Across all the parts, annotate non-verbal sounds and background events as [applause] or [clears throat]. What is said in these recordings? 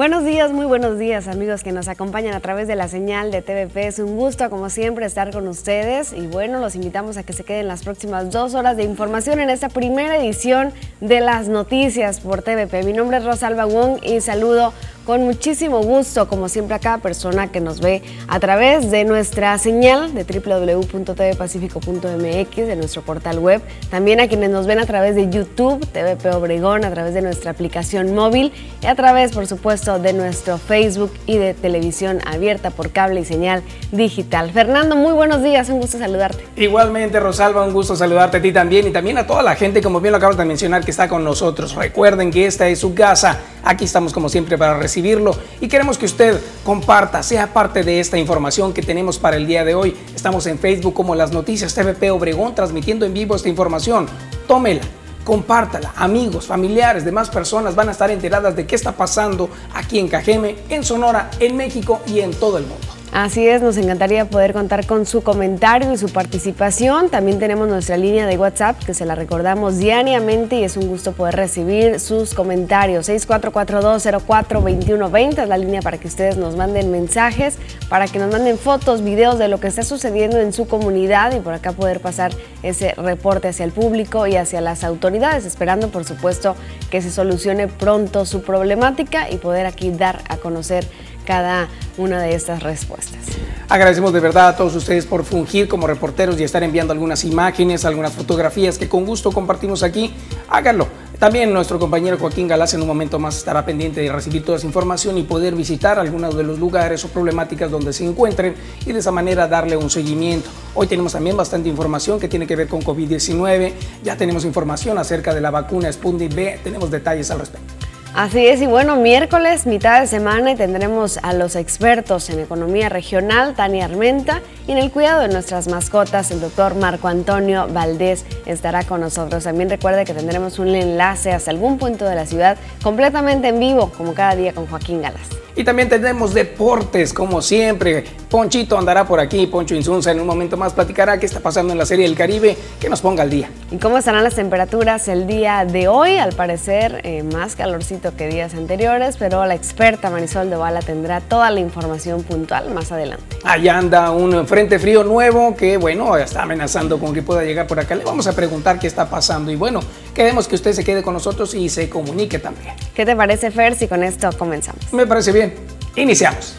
Buenos días, muy buenos días amigos que nos acompañan a través de la señal de TVP. Es un gusto como siempre estar con ustedes y bueno, los invitamos a que se queden las próximas dos horas de información en esta primera edición de las noticias por TVP. Mi nombre es Rosalba Wong y saludo con muchísimo gusto, como siempre, a cada persona que nos ve a través de nuestra señal de www.tvpacifico.mx, de nuestro portal web. También a quienes nos ven a través de YouTube, TVP Obregón, a través de nuestra aplicación móvil y a través, por supuesto, de nuestro Facebook y de televisión abierta por cable y señal digital. Fernando, muy buenos días, un gusto saludarte. Igualmente, Rosalba, un gusto saludarte a ti también y también a toda la gente, como bien lo acabas de mencionar, que está con nosotros. Recuerden que esta es su casa. Aquí estamos como siempre para recibir y queremos que usted comparta, sea parte de esta información que tenemos para el día de hoy. Estamos en Facebook como Las Noticias TVP Obregón transmitiendo en vivo esta información. Tómela, compártala. Amigos, familiares, demás personas van a estar enteradas de qué está pasando aquí en Cajeme, en Sonora, en México y en todo el mundo. Así es, nos encantaría poder contar con su comentario y su participación. También tenemos nuestra línea de WhatsApp que se la recordamos diariamente y es un gusto poder recibir sus comentarios. 6442042120 es la línea para que ustedes nos manden mensajes, para que nos manden fotos, videos de lo que está sucediendo en su comunidad y por acá poder pasar ese reporte hacia el público y hacia las autoridades, esperando por supuesto que se solucione pronto su problemática y poder aquí dar a conocer cada una de estas respuestas. Agradecemos de verdad a todos ustedes por fungir como reporteros y estar enviando algunas imágenes, algunas fotografías que con gusto compartimos aquí. Háganlo. También nuestro compañero Joaquín Galás en un momento más estará pendiente de recibir toda esa información y poder visitar algunos de los lugares o problemáticas donde se encuentren y de esa manera darle un seguimiento. Hoy tenemos también bastante información que tiene que ver con COVID-19. Ya tenemos información acerca de la vacuna Sputnik B. Tenemos detalles al respecto. Así es, y bueno, miércoles, mitad de semana, y tendremos a los expertos en economía regional, Tania Armenta, y en el cuidado de nuestras mascotas, el doctor Marco Antonio Valdés estará con nosotros. También recuerde que tendremos un enlace hasta algún punto de la ciudad completamente en vivo, como cada día con Joaquín Galas. Y también tendremos deportes, como siempre. Ponchito andará por aquí, Poncho Insunza en un momento más platicará qué está pasando en la Serie del Caribe, que nos ponga al día. ¿Y cómo estarán las temperaturas el día de hoy? Al parecer, eh, más calorcito que días anteriores, pero la experta Marisol de Bala tendrá toda la información puntual más adelante. Allá anda un frente frío nuevo que, bueno, está amenazando con que pueda llegar por acá. Le vamos a preguntar qué está pasando y, bueno, queremos que usted se quede con nosotros y se comunique también. ¿Qué te parece, Fer, si con esto comenzamos? Me parece bien. Iniciamos.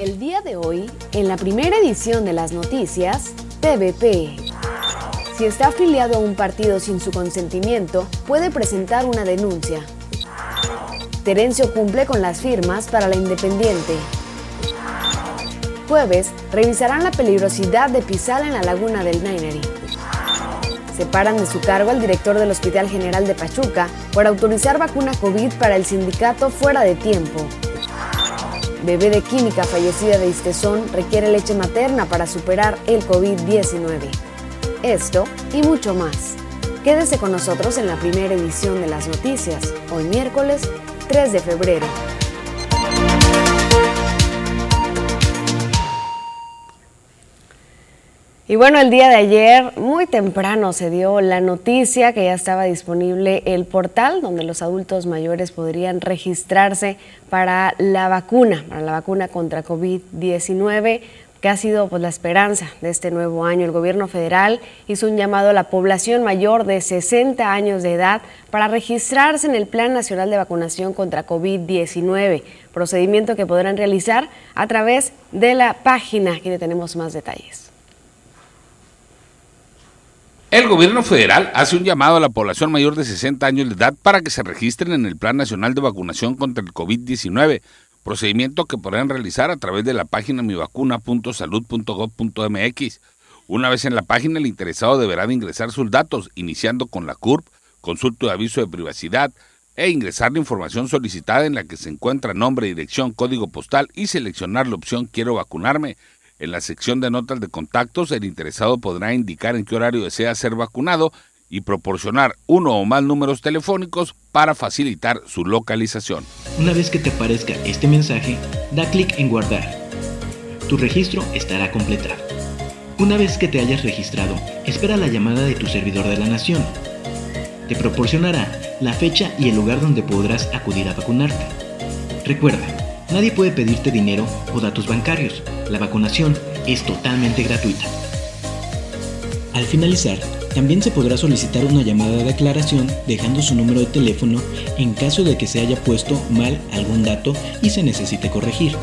El día de hoy, en la primera edición de las noticias, TVP. Si está afiliado a un partido sin su consentimiento, puede presentar una denuncia. Terencio cumple con las firmas para la Independiente. Jueves, revisarán la peligrosidad de pisar en la laguna del Naineri. Separan de su cargo al director del Hospital General de Pachuca por autorizar vacuna COVID para el sindicato fuera de tiempo. Bebé de química fallecida de Istezón requiere leche materna para superar el COVID-19. Esto y mucho más. Quédese con nosotros en la primera edición de las noticias, hoy miércoles 3 de febrero. Y bueno, el día de ayer, muy temprano, se dio la noticia que ya estaba disponible el portal donde los adultos mayores podrían registrarse para la vacuna, para la vacuna contra COVID-19 que ha sido pues, la esperanza de este nuevo año. El gobierno federal hizo un llamado a la población mayor de 60 años de edad para registrarse en el Plan Nacional de Vacunación contra COVID-19, procedimiento que podrán realizar a través de la página. Aquí le tenemos más detalles. El gobierno federal hace un llamado a la población mayor de 60 años de edad para que se registren en el Plan Nacional de Vacunación contra el COVID-19, procedimiento que podrán realizar a través de la página mivacuna.salud.gov.mx. Una vez en la página, el interesado deberá de ingresar sus datos, iniciando con la CURP, consulto de aviso de privacidad, e ingresar la información solicitada en la que se encuentra nombre, dirección, código postal y seleccionar la opción Quiero vacunarme en la sección de notas de contactos, el interesado podrá indicar en qué horario desea ser vacunado y proporcionar uno o más números telefónicos para facilitar su localización. Una vez que te aparezca este mensaje, da clic en guardar. Tu registro estará completado. Una vez que te hayas registrado, espera la llamada de tu servidor de la nación. te proporcionará la fecha y el lugar donde podrás acudir a vacunarte. Recuerda, nadie puede pedirte dinero o datos bancarios. La vacunación es totalmente gratuita. Al finalizar, también se podrá solicitar una llamada de aclaración dejando su número de teléfono en caso de que se haya puesto mal algún dato y se necesite corregir.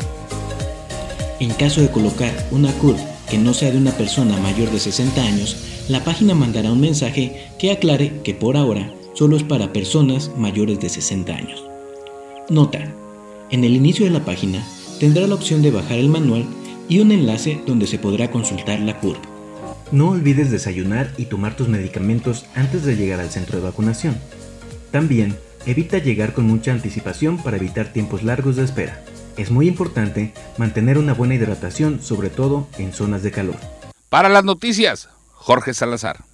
En caso de colocar una CURP que no sea de una persona mayor de 60 años, la página mandará un mensaje que aclare que por ahora solo es para personas mayores de 60 años. Nota. En el inicio de la página tendrá la opción de bajar el manual y un enlace donde se podrá consultar la CURP. No olvides desayunar y tomar tus medicamentos antes de llegar al centro de vacunación. También, evita llegar con mucha anticipación para evitar tiempos largos de espera. Es muy importante mantener una buena hidratación, sobre todo en zonas de calor. Para las noticias, Jorge Salazar.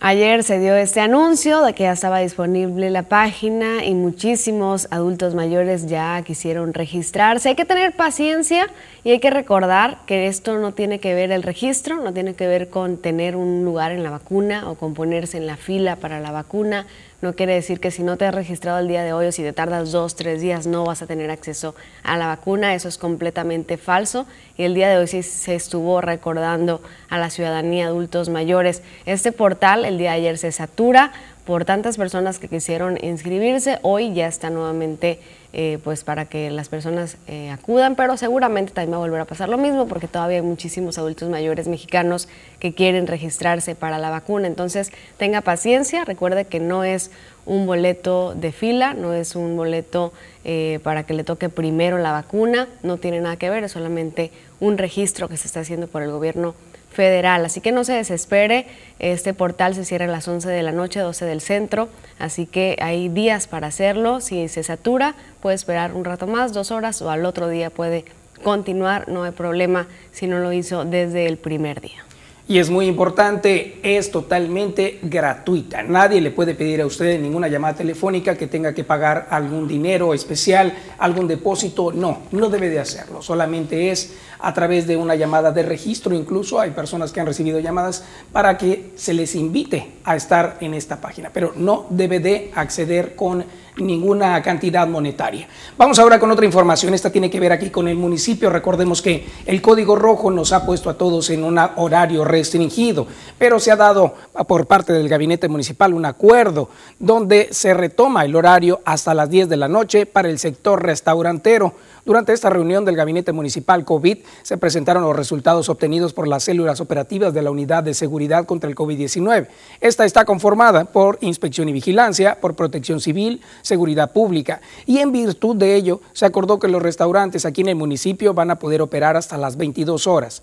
Ayer se dio este anuncio de que ya estaba disponible la página y muchísimos adultos mayores ya quisieron registrarse. Hay que tener paciencia y hay que recordar que esto no tiene que ver el registro, no tiene que ver con tener un lugar en la vacuna o con ponerse en la fila para la vacuna. No quiere decir que si no te has registrado el día de hoy o si te tardas dos, tres días no vas a tener acceso a la vacuna. Eso es completamente falso. Y el día de hoy sí se estuvo recordando a la ciudadanía adultos mayores. Este portal el día de ayer se satura por tantas personas que quisieron inscribirse. Hoy ya está nuevamente eh, pues para que las personas eh, acudan, pero seguramente también va a volver a pasar lo mismo porque todavía hay muchísimos adultos mayores mexicanos que quieren registrarse para la vacuna. Entonces tenga paciencia, recuerde que no es un boleto de fila, no es un boleto eh, para que le toque primero la vacuna, no tiene nada que ver, es solamente un registro que se está haciendo por el gobierno federal. Así que no se desespere, este portal se cierra a las 11 de la noche, 12 del centro, así que hay días para hacerlo. Si se satura, puede esperar un rato más, dos horas, o al otro día puede continuar, no hay problema si no lo hizo desde el primer día. Y es muy importante, es totalmente gratuita. Nadie le puede pedir a usted ninguna llamada telefónica que tenga que pagar algún dinero especial, algún depósito. No, no debe de hacerlo. Solamente es a través de una llamada de registro. Incluso hay personas que han recibido llamadas para que se les invite a estar en esta página. Pero no debe de acceder con ninguna cantidad monetaria. Vamos ahora con otra información. Esta tiene que ver aquí con el municipio. Recordemos que el código rojo nos ha puesto a todos en un horario restringido, pero se ha dado por parte del gabinete municipal un acuerdo donde se retoma el horario hasta las 10 de la noche para el sector restaurantero. Durante esta reunión del Gabinete Municipal COVID se presentaron los resultados obtenidos por las células operativas de la Unidad de Seguridad contra el COVID-19. Esta está conformada por Inspección y Vigilancia, por Protección Civil, Seguridad Pública y en virtud de ello se acordó que los restaurantes aquí en el municipio van a poder operar hasta las 22 horas.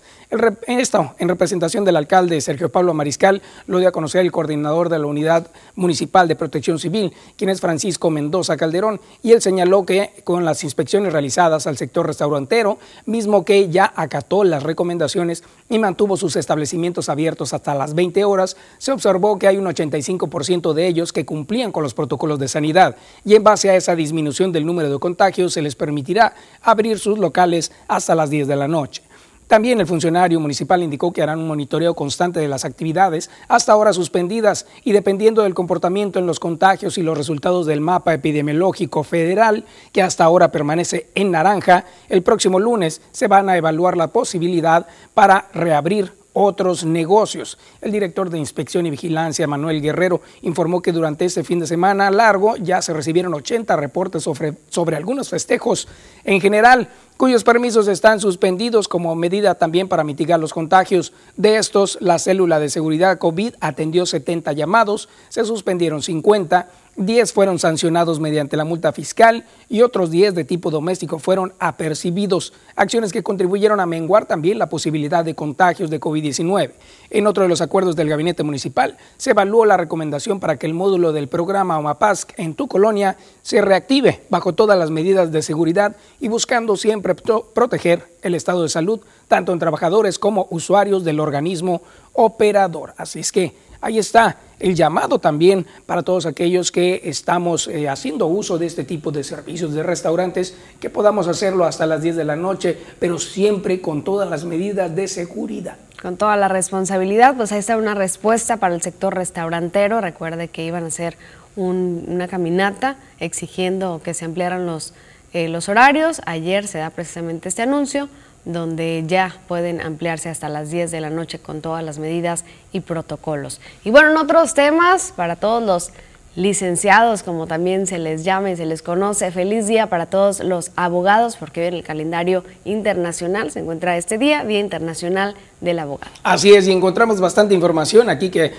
esto, en representación del alcalde Sergio Pablo Mariscal, lo dio a conocer el coordinador de la Unidad Municipal de Protección Civil, quien es Francisco Mendoza Calderón, y él señaló que con las inspecciones realizadas al sector restaurantero, mismo que ya acató las recomendaciones y mantuvo sus establecimientos abiertos hasta las 20 horas, se observó que hay un 85% de ellos que cumplían con los protocolos de sanidad y en base a esa disminución del número de contagios se les permitirá abrir sus locales hasta las 10 de la noche. También el funcionario municipal indicó que harán un monitoreo constante de las actividades hasta ahora suspendidas y dependiendo del comportamiento en los contagios y los resultados del mapa epidemiológico federal, que hasta ahora permanece en naranja, el próximo lunes se van a evaluar la posibilidad para reabrir otros negocios. El director de Inspección y Vigilancia, Manuel Guerrero, informó que durante este fin de semana largo ya se recibieron 80 reportes sobre, algunos festejos en general, cuyos permisos están suspendidos como medida también para mitigar los contagios. De estos, la célula de seguridad COVID atendió 70 llamados, se suspendieron 50 10 fueron sancionados mediante la multa fiscal y otros 10 de tipo doméstico fueron apercibidos, acciones que contribuyeron a menguar también la posibilidad de contagios de COVID-19. En otro de los acuerdos del gabinete municipal, se evaluó la recomendación para que el módulo del programa OMAPASC en tu colonia se reactive bajo todas las medidas de seguridad y buscando siempre proteger el estado de salud tanto en trabajadores como usuarios del organismo operador. Así es que ahí está el llamado también para todos aquellos que estamos eh, haciendo uso de este tipo de servicios de restaurantes, que podamos hacerlo hasta las 10 de la noche, pero siempre con todas las medidas de seguridad. Con toda la responsabilidad, pues ahí está una respuesta para el sector restaurantero. Recuerde que iban a hacer una caminata exigiendo que se ampliaran los, eh, los horarios. Ayer se da precisamente este anuncio donde ya pueden ampliarse hasta las 10 de la noche con todas las medidas y protocolos. Y bueno, en otros temas, para todos los licenciados, como también se les llama y se les conoce. Feliz día para todos los abogados, porque en el calendario internacional se encuentra este día, Día Internacional del Abogado. Así es, y encontramos bastante información aquí que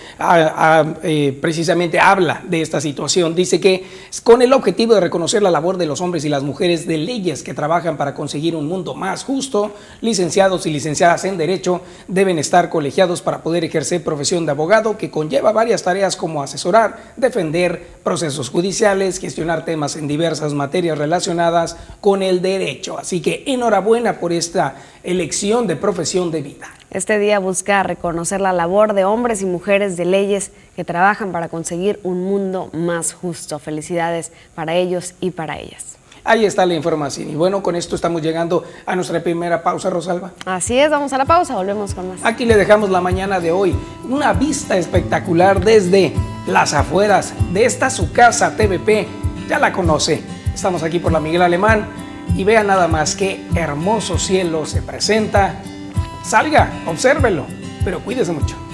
eh, precisamente habla de esta situación. Dice que con el objetivo de reconocer la labor de los hombres y las mujeres de leyes que trabajan para conseguir un mundo más justo, licenciados y licenciadas en Derecho deben estar colegiados para poder ejercer profesión de abogado, que conlleva varias tareas como asesorar, defender, procesos judiciales, gestionar temas en diversas materias relacionadas con el derecho. Así que enhorabuena por esta elección de profesión de vida. Este día busca reconocer la labor de hombres y mujeres de leyes que trabajan para conseguir un mundo más justo. Felicidades para ellos y para ellas. Ahí está la información. Y bueno, con esto estamos llegando a nuestra primera pausa, Rosalba. Así es, vamos a la pausa, volvemos con más. Aquí le dejamos la mañana de hoy. Una vista espectacular desde las afueras de esta su casa TVP. Ya la conoce. Estamos aquí por la Miguel Alemán y vea nada más qué hermoso cielo se presenta. Salga, obsérvelo, pero cuídese mucho.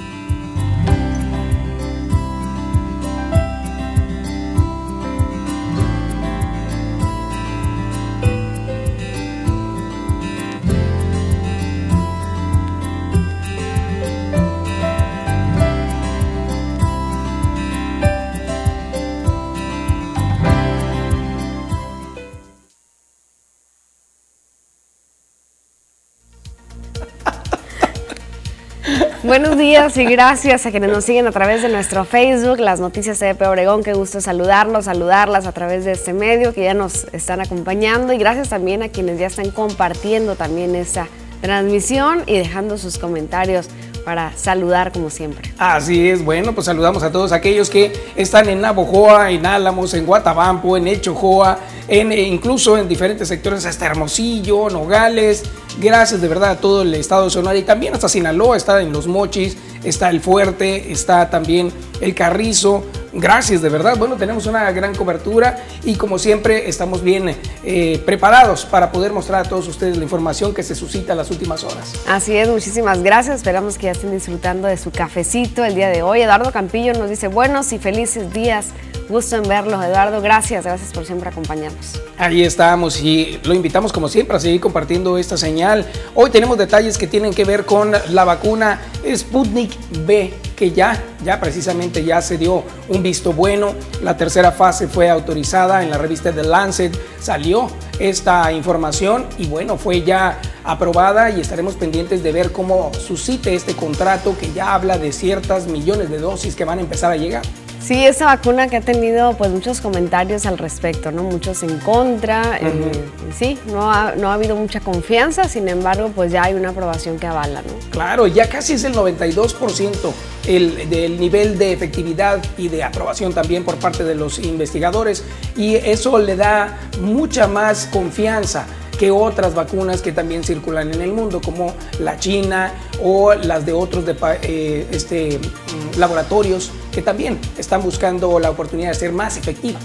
Y gracias a quienes nos siguen a través de nuestro Facebook, las noticias de Obregón. Qué gusto saludarlos, saludarlas a través de este medio que ya nos están acompañando y gracias también a quienes ya están compartiendo también esta transmisión y dejando sus comentarios para saludar como siempre. Así es, bueno, pues saludamos a todos aquellos que están en Navojoa, en Álamos, en Guatabampo, en Echojoa, en, eh, incluso en diferentes sectores, hasta Hermosillo, Nogales. Gracias de verdad a todo el estado de Sonora y también hasta Sinaloa, está en Los Mochis, está el Fuerte, está también el Carrizo. Gracias, de verdad. Bueno, tenemos una gran cobertura y como siempre estamos bien eh, preparados para poder mostrar a todos ustedes la información que se suscita en las últimas horas. Así es, muchísimas gracias. Esperamos que ya estén disfrutando de su cafecito el día de hoy. Eduardo Campillo nos dice buenos y felices días Gusto en verlos, Eduardo. Gracias, gracias por siempre acompañarnos. Ahí estamos y lo invitamos como siempre a seguir compartiendo esta señal. Hoy tenemos detalles que tienen que ver con la vacuna Sputnik B, que ya, ya precisamente ya se dio un visto bueno. La tercera fase fue autorizada en la revista The Lancet. Salió esta información y bueno, fue ya aprobada y estaremos pendientes de ver cómo suscite este contrato que ya habla de ciertas millones de dosis que van a empezar a llegar. Sí, esa vacuna que ha tenido pues muchos comentarios al respecto, ¿no? Muchos en contra. Eh, sí, no ha, no ha habido mucha confianza, sin embargo, pues ya hay una aprobación que avala, ¿no? Claro, ya casi es el 92% el, del nivel de efectividad y de aprobación también por parte de los investigadores y eso le da mucha más confianza que otras vacunas que también circulan en el mundo, como la China o las de otros de, eh, este, mm, laboratorios que también están buscando la oportunidad de ser más efectiva.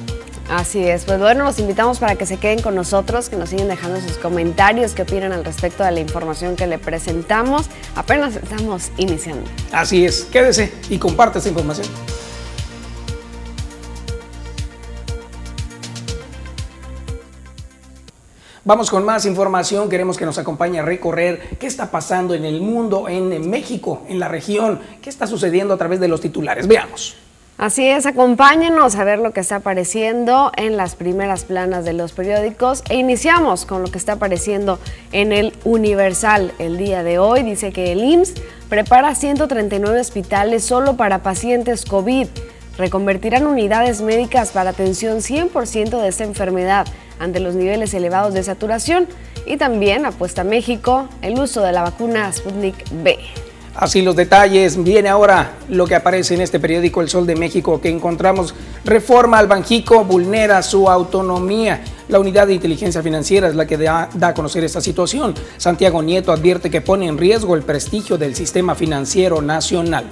Así es, pues bueno, los invitamos para que se queden con nosotros, que nos sigan dejando sus comentarios, qué opinan al respecto de la información que le presentamos. Apenas estamos iniciando. Así es, quédese y comparte esa información. Vamos con más información, queremos que nos acompañe a recorrer qué está pasando en el mundo, en México, en la región, qué está sucediendo a través de los titulares. Veamos. Así es, acompáñenos a ver lo que está apareciendo en las primeras planas de los periódicos e iniciamos con lo que está apareciendo en el Universal el día de hoy. Dice que el IMSS prepara 139 hospitales solo para pacientes COVID. Reconvertirán unidades médicas para atención 100% de esta enfermedad ante los niveles elevados de saturación y también apuesta México el uso de la vacuna Sputnik B. Así los detalles. Viene ahora lo que aparece en este periódico El Sol de México que encontramos. Reforma al Banjico vulnera su autonomía. La unidad de inteligencia financiera es la que da, da, a conocer esta situación. Santiago Nieto advierte que pone en riesgo el prestigio del sistema financiero nacional.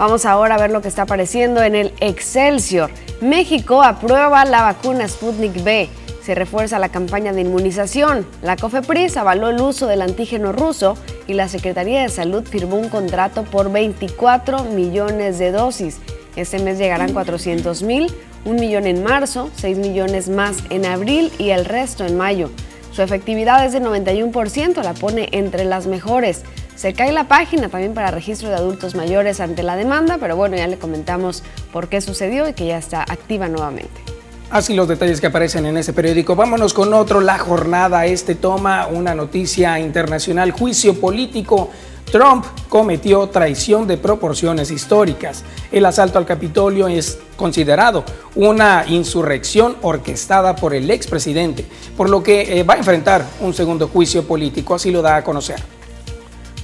Vamos ahora a ver lo que está apareciendo en el Excelsior. México aprueba la vacuna Sputnik B se refuerza la campaña de inmunización. La COFEPRIS avaló el uso del antígeno ruso y la Secretaría de Salud firmó un contrato por 24 millones de dosis. Este mes llegarán 400 mil, un millón en marzo, 6 millones más en abril y el resto en mayo. Su efectividad es de 91%, la pone entre las mejores. Se cae la página también para registro de adultos mayores ante la demanda, pero bueno, ya le comentamos por qué sucedió y que ya está activa nuevamente. Así los detalles que aparecen en ese periódico. Vámonos con otro, La Jornada. Este toma una noticia internacional, juicio político. Trump cometió traición de proporciones históricas. El asalto al Capitolio es considerado una insurrección orquestada por el expresidente, por lo que eh, va a enfrentar un segundo juicio político, así lo da a conocer.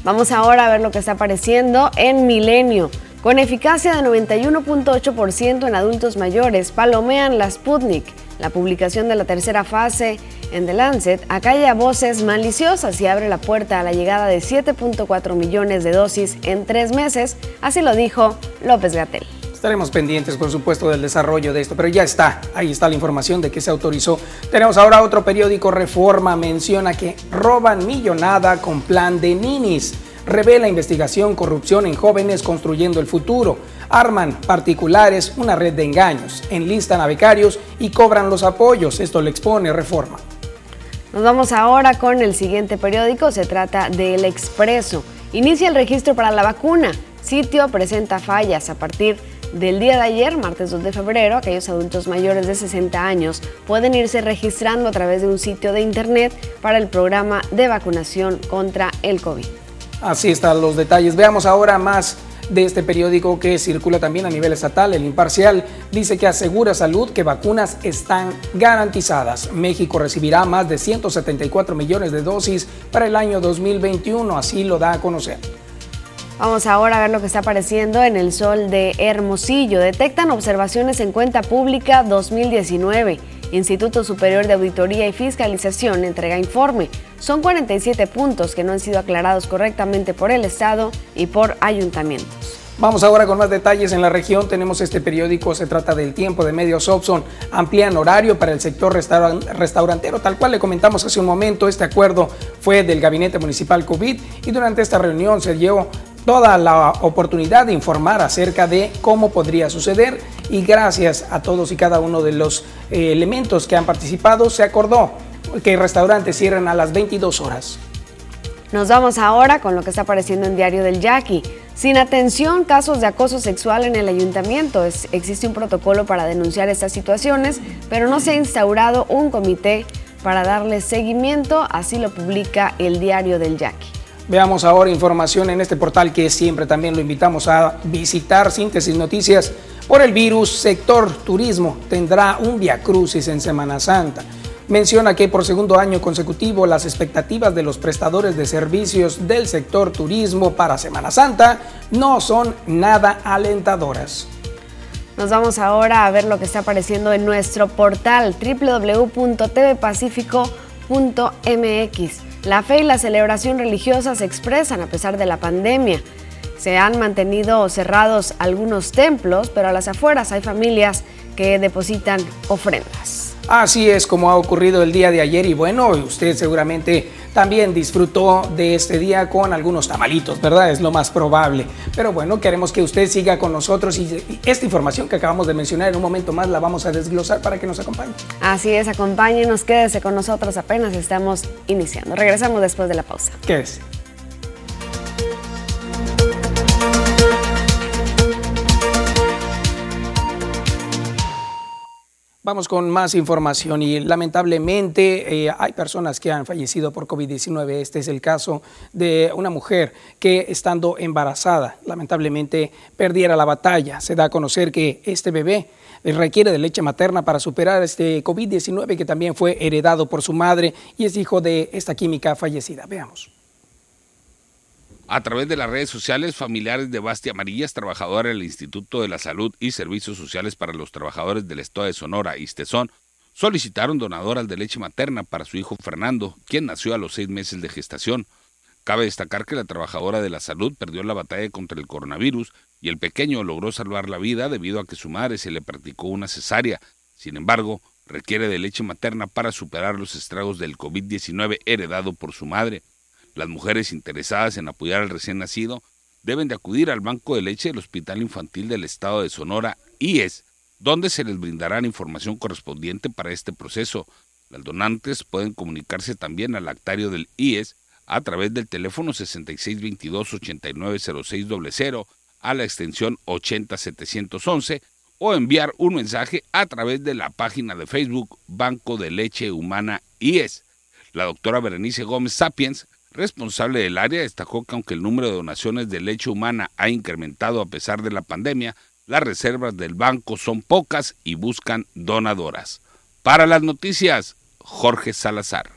Vamos ahora a ver lo que está apareciendo en Milenio. Con eficacia de 91.8% en adultos mayores, palomean la Sputnik. La publicación de la tercera fase en The Lancet acalla voces maliciosas y abre la puerta a la llegada de 7.4 millones de dosis en tres meses, así lo dijo López Gatel. Estaremos pendientes, por supuesto, del desarrollo de esto, pero ya está, ahí está la información de que se autorizó. Tenemos ahora otro periódico, Reforma, menciona que roban millonada con plan de ninis revela investigación corrupción en jóvenes construyendo el futuro. Arman particulares una red de engaños, enlistan a becarios y cobran los apoyos. Esto le expone reforma. Nos vamos ahora con el siguiente periódico, se trata de El Expreso. Inicia el registro para la vacuna. Sitio presenta fallas a partir del día de ayer, martes 2 de febrero, aquellos adultos mayores de 60 años pueden irse registrando a través de un sitio de internet para el programa de vacunación contra el COVID. Así están los detalles. Veamos ahora más de este periódico que circula también a nivel estatal. El Imparcial dice que asegura salud que vacunas están garantizadas. México recibirá más de 174 millones de dosis para el año 2021, así lo da a conocer. Vamos ahora a ver lo que está apareciendo en el sol de Hermosillo. Detectan observaciones en cuenta pública 2019. Instituto Superior de Auditoría y Fiscalización entrega informe. Son 47 puntos que no han sido aclarados correctamente por el Estado y por ayuntamientos. Vamos ahora con más detalles en la región. Tenemos este periódico, se trata del tiempo de medios Opson. Amplían horario para el sector restaurantero. Tal cual le comentamos hace un momento, este acuerdo fue del Gabinete Municipal COVID y durante esta reunión se dio toda la oportunidad de informar acerca de cómo podría suceder y gracias a todos y cada uno de los eh, elementos que han participado se acordó que restaurantes cierran a las 22 horas. Nos vamos ahora con lo que está apareciendo en Diario del Yaqui. Sin atención, casos de acoso sexual en el ayuntamiento. existe un protocolo para denunciar estas situaciones, pero no se ha instaurado un comité para darle seguimiento, así lo publica el Diario del Yaqui. Veamos ahora información en este portal que siempre también lo invitamos a visitar, Síntesis Noticias. Por el virus, sector turismo tendrá un Via Crucis en Semana Santa. Menciona que por segundo año consecutivo las expectativas de los prestadores de servicios del sector turismo para Semana Santa no son nada alentadoras. Nos vamos ahora a ver lo que está apareciendo en nuestro portal www.tvpacifico.mx. La fe y la celebración religiosa se expresan a pesar de la pandemia. Se han mantenido cerrados algunos templos, pero a las afueras hay familias que depositan ofrendas. Así es como ha ocurrido el día de ayer y bueno, usted seguramente también disfrutó de este día con algunos tamalitos, ¿verdad? Es lo más probable. Pero bueno, queremos que usted siga con nosotros y esta información que acabamos de mencionar en un momento más la vamos a desglosar para que nos acompañe. Así es, acompáñenos, quédese con nosotros, apenas estamos iniciando. Regresamos después de la pausa. Quédese. Vamos con más información y lamentablemente eh, hay personas que han fallecido por COVID-19. Este es el caso de una mujer que estando embarazada lamentablemente perdiera la batalla. Se da a conocer que este bebé requiere de leche materna para superar este COVID-19 que también fue heredado por su madre y es hijo de esta química fallecida. Veamos. A través de las redes sociales, familiares de Bastia Amarillas, trabajadora del Instituto de la Salud y Servicios Sociales para los Trabajadores del Estado de Sonora, Istezón, solicitaron donadoras de leche materna para su hijo Fernando, quien nació a los seis meses de gestación. Cabe destacar que la trabajadora de la salud perdió la batalla contra el coronavirus y el pequeño logró salvar la vida debido a que su madre se le practicó una cesárea. Sin embargo, requiere de leche materna para superar los estragos del COVID-19 heredado por su madre. Las mujeres interesadas en apoyar al recién nacido deben de acudir al Banco de Leche del Hospital Infantil del Estado de Sonora, IES, donde se les brindará la información correspondiente para este proceso. Las donantes pueden comunicarse también al actario del IES a través del teléfono 6622-890600 a la extensión 80711 o enviar un mensaje a través de la página de Facebook Banco de Leche Humana IES. La doctora Berenice Gómez Sapiens, responsable del área, destacó que aunque el número de donaciones de leche humana ha incrementado a pesar de la pandemia, las reservas del banco son pocas y buscan donadoras. Para las noticias, Jorge Salazar.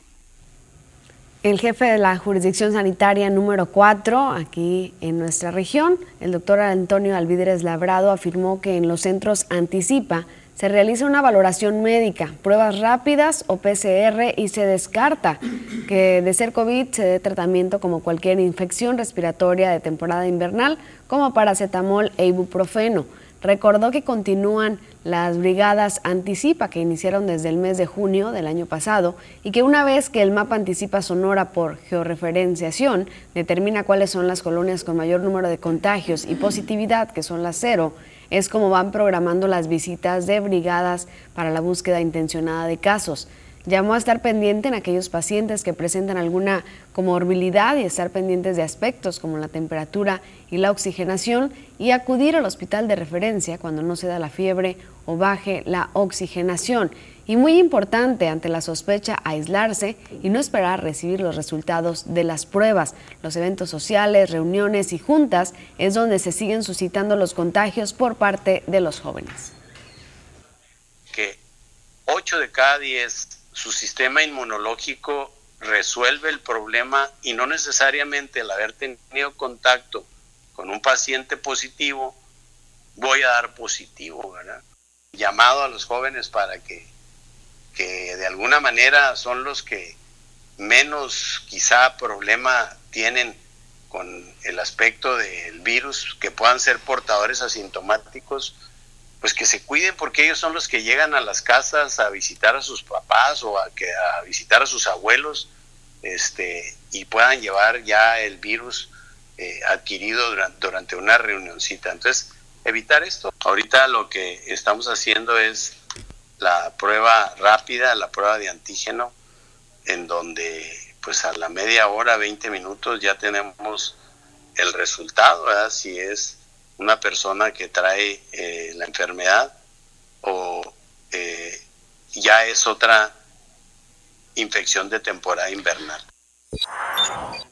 El jefe de la jurisdicción sanitaria número 4 aquí en nuestra región, el doctor Antonio Alvidres Labrado, afirmó que en los centros Anticipa se realiza una valoración médica, pruebas rápidas o PCR y se descarta que de ser COVID se dé tratamiento como cualquier infección respiratoria de temporada invernal como paracetamol e ibuprofeno. Recordó que continúan las brigadas Anticipa que iniciaron desde el mes de junio del año pasado y que una vez que el mapa anticipa Sonora por georreferenciación determina cuáles son las colonias con mayor número de contagios y positividad, que son las cero, es como van programando las visitas de brigadas para la búsqueda intencionada de casos. Llamó a estar pendiente en aquellos pacientes que presentan alguna comorbilidad y estar pendientes de aspectos como la temperatura y la oxigenación y acudir al hospital de referencia cuando no se da la fiebre o baje la oxigenación. Y muy importante ante la sospecha aislarse y no esperar recibir los resultados de las pruebas. Los eventos sociales, reuniones y juntas es donde se siguen suscitando los contagios por parte de los jóvenes. Que 8 de cada 10 su sistema inmunológico resuelve el problema y no necesariamente el haber tenido contacto con un paciente positivo, voy a dar positivo, ¿verdad? Llamado a los jóvenes para que, que de alguna manera son los que menos quizá problema tienen con el aspecto del virus, que puedan ser portadores asintomáticos, pues que se cuiden porque ellos son los que llegan a las casas a visitar a sus papás o a, que, a visitar a sus abuelos este, y puedan llevar ya el virus eh, adquirido durante, durante una reunioncita. Entonces, evitar esto. Ahorita lo que estamos haciendo es la prueba rápida, la prueba de antígeno, en donde pues a la media hora, 20 minutos ya tenemos el resultado. Si es una persona que trae eh, la enfermedad o eh, ya es otra infección de temporada invernal.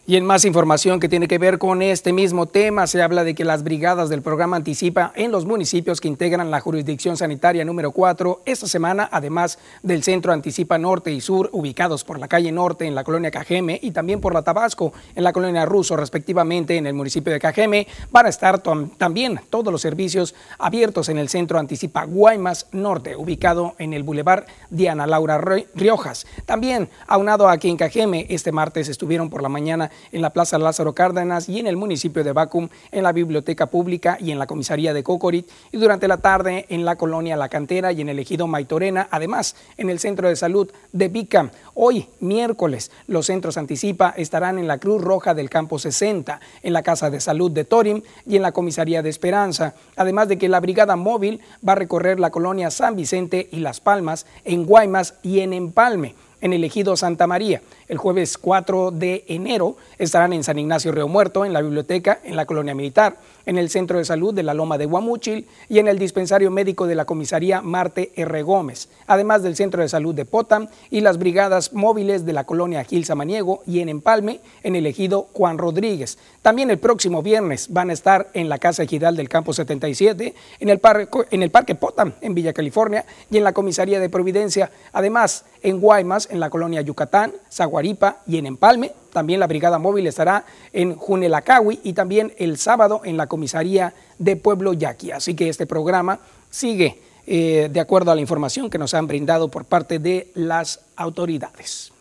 Y en más información que tiene que ver con este mismo tema, se habla de que las brigadas del programa Anticipa en los municipios que integran la jurisdicción sanitaria número 4 esta semana, además del centro Anticipa Norte y Sur, ubicados por la calle Norte en la colonia Cajeme y también por la Tabasco en la colonia Ruso, respectivamente en el municipio de Cajeme, van a estar también todos los servicios abiertos en el centro Anticipa Guaymas Norte, ubicado en el bulevar Diana Laura Riojas. También aunado aquí en Cajeme, este martes estuvieron por la mañana en la Plaza Lázaro Cárdenas y en el municipio de Bacum, en la Biblioteca Pública y en la Comisaría de Cocorit, y durante la tarde en la colonia La Cantera y en el ejido Maitorena, además en el Centro de Salud de Bicam. Hoy, miércoles, los centros Anticipa estarán en la Cruz Roja del Campo 60, en la Casa de Salud de Torim y en la Comisaría de Esperanza, además de que la Brigada Móvil va a recorrer la colonia San Vicente y Las Palmas, en Guaymas y en Empalme en el ejido Santa María. El jueves 4 de enero estarán en San Ignacio Río Muerto, en la biblioteca, en la colonia militar, en el centro de salud de la Loma de Guamuchil y en el dispensario médico de la comisaría Marte R. Gómez, además del centro de salud de Potam y las brigadas móviles de la colonia Gil Samaniego y en Empalme, en el ejido Juan Rodríguez. También el próximo viernes van a estar en la Casa Ejidal del Campo 77, en el, parque, en el Parque Potam, en Villa California, y en la comisaría de Providencia. Además, en Guaymas en la colonia Yucatán, Zaguaripa y en Empalme. También la brigada móvil estará en Junelacawi y también el sábado en la comisaría de Pueblo Yaqui. Así que este programa sigue eh, de acuerdo a la información que nos han brindado por parte de las autoridades.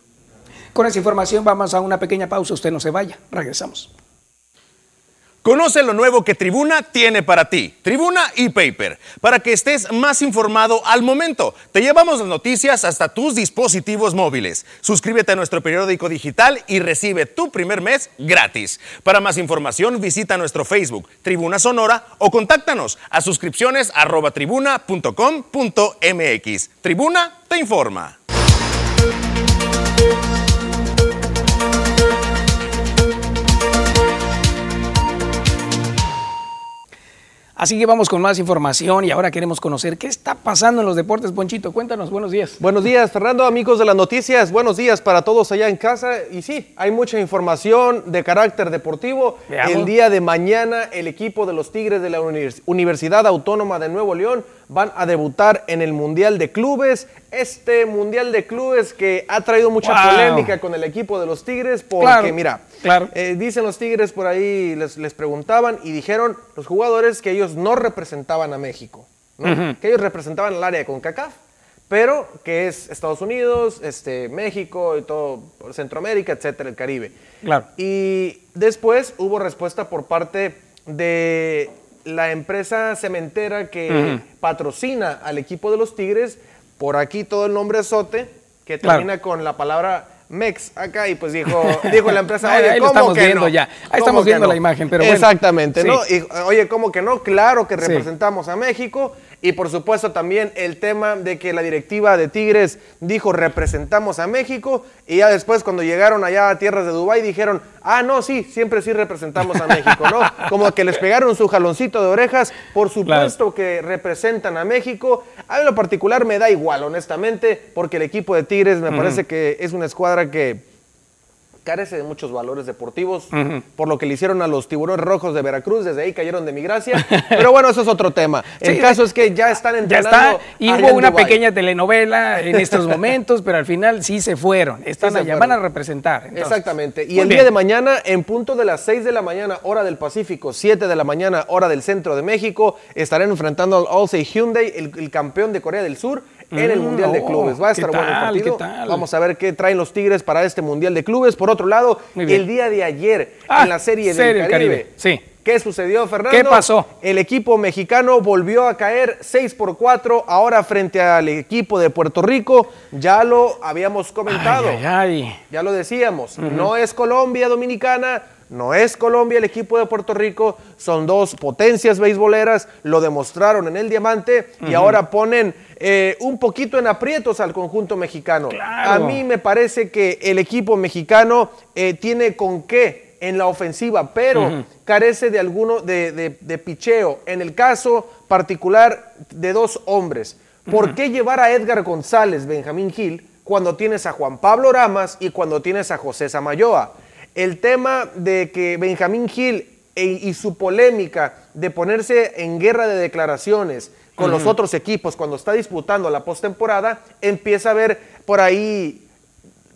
Con esa información vamos a una pequeña pausa. Usted no se vaya. Regresamos. Conoce lo nuevo que Tribuna tiene para ti. Tribuna e-Paper, para que estés más informado al momento. Te llevamos las noticias hasta tus dispositivos móviles. Suscríbete a nuestro periódico digital y recibe tu primer mes gratis. Para más información visita nuestro Facebook, Tribuna Sonora, o contáctanos a suscripciones arroba. Tribuna te informa. Así que vamos con más información y ahora queremos conocer qué está pasando en los deportes. Ponchito, cuéntanos, buenos días. Buenos días, Fernando, amigos de las noticias. Buenos días para todos allá en casa. Y sí, hay mucha información de carácter deportivo. Veamos. El día de mañana, el equipo de los Tigres de la Univers- Universidad Autónoma de Nuevo León van a debutar en el Mundial de Clubes. Este Mundial de Clubes que ha traído mucha Wow. polémica con el equipo de los Tigres porque, Claro, mira, claro. eh, dicen los Tigres por ahí, les, les preguntaban y dijeron los jugadores que ellos no representaban a México, ¿no? que ellos representaban el área con CACAF, pero que es Estados Unidos, este, México y todo, Centroamérica, etcétera, el Caribe. Claro. Y después hubo respuesta por parte de la empresa cementera que patrocina al equipo de los Tigres, por aquí todo el nombre azote, que Claro. termina con la palabra Mex acá y pues dijo, [laughs] dijo la empresa, oye, ahí ¿cómo estamos que viendo no? ya. Ahí ¿Cómo estamos viendo no?". la imagen, pero bueno. Exactamente, Sí. ¿no? Y, oye, ¿cómo que no? Claro que Sí. representamos a México y por supuesto también el tema de que la directiva de Tigres dijo representamos a México y ya después cuando llegaron allá a tierras de Dubái dijeron, ah, no, sí, siempre sí representamos a México, ¿no? [laughs] Como que les pegaron su jaloncito de orejas, por supuesto que representan a México. A mí lo particular me da igual, honestamente, porque el equipo de Tigres me parece que es una escuadra que carece de muchos valores deportivos, por lo que le hicieron a los tiburones rojos de Veracruz, desde ahí cayeron de mi gracia. [laughs] Pero bueno, eso es otro tema. El Sí, caso es que ya están Ya entrenando. está, y hubo una pequeña telenovela en [laughs] estos momentos, pero al final sí se fueron, están Sí allá, fueron. van a representar. entonces. Exactamente. Y Muy el bien. día de mañana, en punto de las 6 de la mañana, hora del Pacífico, 7 de la mañana, hora del centro de México, estarán enfrentando al Allsay Hyundai, el, el campeón de Corea del Sur, en el Mm, Mundial de oh, Clubes. Va a ¿qué estar bueno el partido. tal? Vamos a ver qué traen los Tigres para este Mundial de Clubes. Por otro lado, el día de ayer, Ah, en la serie, Serie del del Caribe. Caribe, sí. ¿Qué sucedió, Fernando? ¿Qué pasó? El equipo mexicano volvió a caer 6 por 4, ahora frente al equipo de Puerto Rico. Ya lo habíamos comentado. Ay, ay, ay. Ya lo decíamos, no es Colombia Dominicana, no es Colombia el equipo de Puerto Rico, son dos potencias beisboleras, lo demostraron en el diamante y ahora ponen eh, un poquito en aprietos al conjunto mexicano. Claro. A mí me parece que el equipo mexicano eh, tiene con qué en la ofensiva, pero carece de alguno de, de- de picheo. En el caso particular de dos hombres, ¿por qué llevar a Edgar González, Benjamín Gil, cuando tienes a Juan Pablo Ramas y cuando tienes a José Samayoa? El tema de que Benjamín Gil e- y su polémica de ponerse en guerra de declaraciones con los otros equipos cuando está disputando la postemporada, empieza a ver por ahí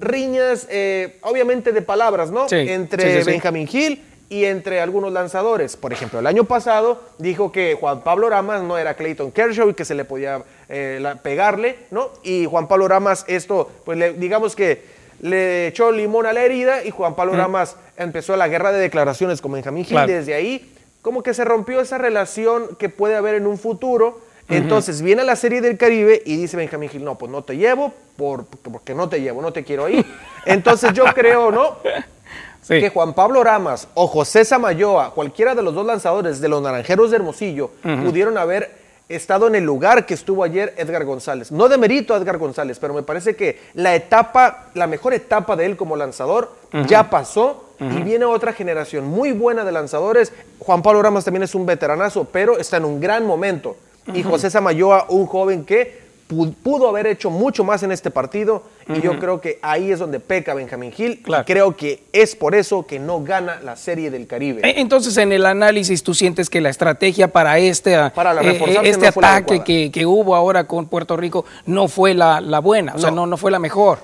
riñas, eh, obviamente de palabras, ¿no? Sí, Entre sí, sí. Benjamín Gil y entre algunos lanzadores. Por ejemplo, el año pasado dijo que Juan Pablo Ramas no era Clayton Kershaw y que se le podía eh, la- pegarle, ¿no? Y Juan Pablo Ramas esto, pues le- digamos que le echó limón a la herida y Juan Pablo Ramas empezó la guerra de declaraciones con Benjamín Gil. Claro. Desde ahí, como que se rompió esa relación que puede haber en un futuro. Entonces viene la serie del Caribe y dice Benjamín Gil, no, pues no te llevo por, porque no te llevo, no te quiero ahí. [laughs] Entonces yo creo, ¿no? Sí. que Juan Pablo Ramas o José Samayoa, cualquiera de los dos lanzadores de los Naranjeros de Hermosillo, pudieron haber estado en el lugar que estuvo ayer Edgar González. No de mérito a Edgar González, pero me parece que la etapa, la mejor etapa de él como lanzador ya pasó y viene otra generación muy buena de lanzadores. Juan Pablo Ramas también es un veteranazo, pero está en un gran momento. Y José Samayoa, un joven que pu- pudo haber hecho mucho más en este partido y yo creo que ahí es donde peca Benjamín Gil y creo que es por eso que no gana la Serie del Caribe. Eh, Entonces, en el análisis, ¿tú sientes que la estrategia para este, Para eh, este no ataque que, que hubo ahora con Puerto Rico no fue la, la buena? O sea, No. no, no fue la mejor.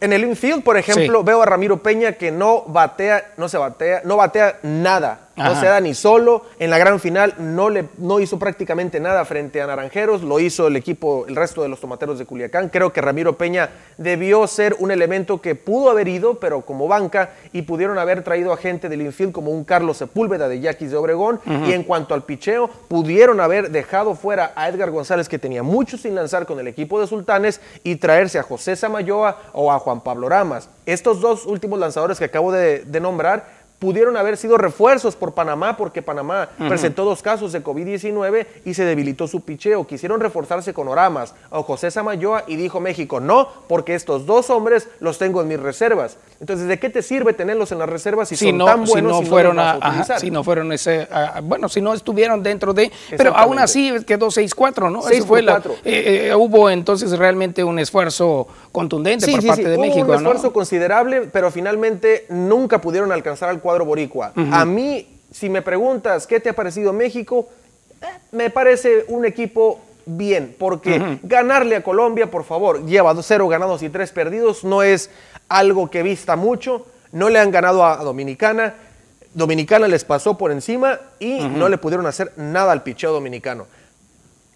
En el infield, por ejemplo, veo a Ramiro Peña que no batea, no se batea, no batea nada. No se da ni solo. En la gran final no, le, no hizo prácticamente nada frente a Naranjeros. Lo hizo el equipo, el resto de los tomateros de Culiacán. Creo que Ramiro Peña debió ser un elemento que pudo haber ido, pero como banca, y pudieron haber traído a gente del infield como un Carlos Sepúlveda de Yaquis de Obregón. Y en cuanto al picheo, pudieron haber dejado fuera a Edgar González, que tenía mucho sin lanzar con el equipo de Sultanes, y traerse a José Samayoa o a Juan Pablo Ramas. Estos dos últimos lanzadores que acabo de, de nombrar pudieron haber sido refuerzos por Panamá porque Panamá presentó dos casos de COVID-19 y se debilitó su picheo. Quisieron reforzarse con Oramas o José Samayoa y dijo México, no, porque estos dos hombres los tengo en mis reservas. Entonces, ¿de qué te sirve tenerlos en las reservas si, si son no, tan si buenos no y fueron a, a ajá, si no fueron ese, ah, bueno, si no estuvieron dentro de, pero aún así quedó 6-4, ¿no? 6 Eso fue la- cuatro. eh, eh, hubo entonces realmente un esfuerzo contundente Sí, por sí, parte sí, de hubo México, un esfuerzo considerable, pero finalmente nunca pudieron alcanzar al cuadro boricua. A mí, si me preguntas qué te ha parecido México, eh, me parece un equipo bien, porque ganarle a Colombia, por favor, lleva dos- cero ganados y tres perdidos, no es algo que vista mucho, no le han ganado a, Dominicana, Dominicana les pasó por encima y no le pudieron hacer nada al picheo dominicano.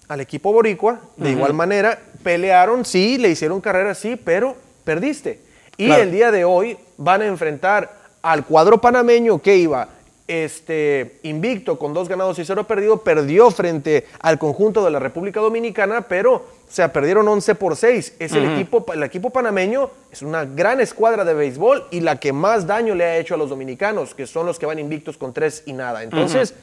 Al equipo boricua, de igual manera, pelearon, sí, le hicieron carrera, sí, pero perdiste. Y Claro. el día de hoy van a enfrentar al cuadro panameño que iba este, invicto con dos ganados y cero perdido, perdió frente al conjunto de la República Dominicana, pero o sea, perdieron 11 por 6. Es el, equipo, el equipo panameño, es una gran escuadra de béisbol y la que más daño le ha hecho a los dominicanos, que son los que van invictos con tres y nada. Entonces,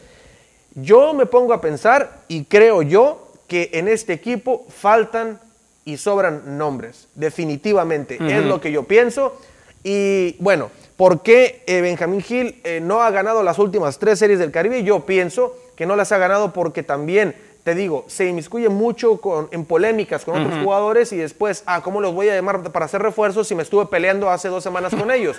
yo me pongo a pensar y creo yo que en este equipo faltan y sobran nombres, definitivamente. Es lo que yo pienso. Y bueno, ¿por qué eh, Benjamín Gil eh, no ha ganado las últimas tres series del Caribe? Yo pienso que no las ha ganado porque también, te digo, se inmiscuye mucho con, en polémicas con otros jugadores y después, ah, ¿cómo los voy a llamar para hacer refuerzos si me estuve peleando hace dos semanas con ellos?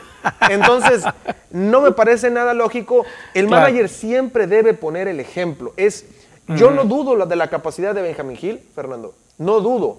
Entonces, no me parece nada lógico. El Claro. manager siempre debe poner el ejemplo. Es, yo no dudo de la capacidad de Benjamín Gil, Fernando. No dudo.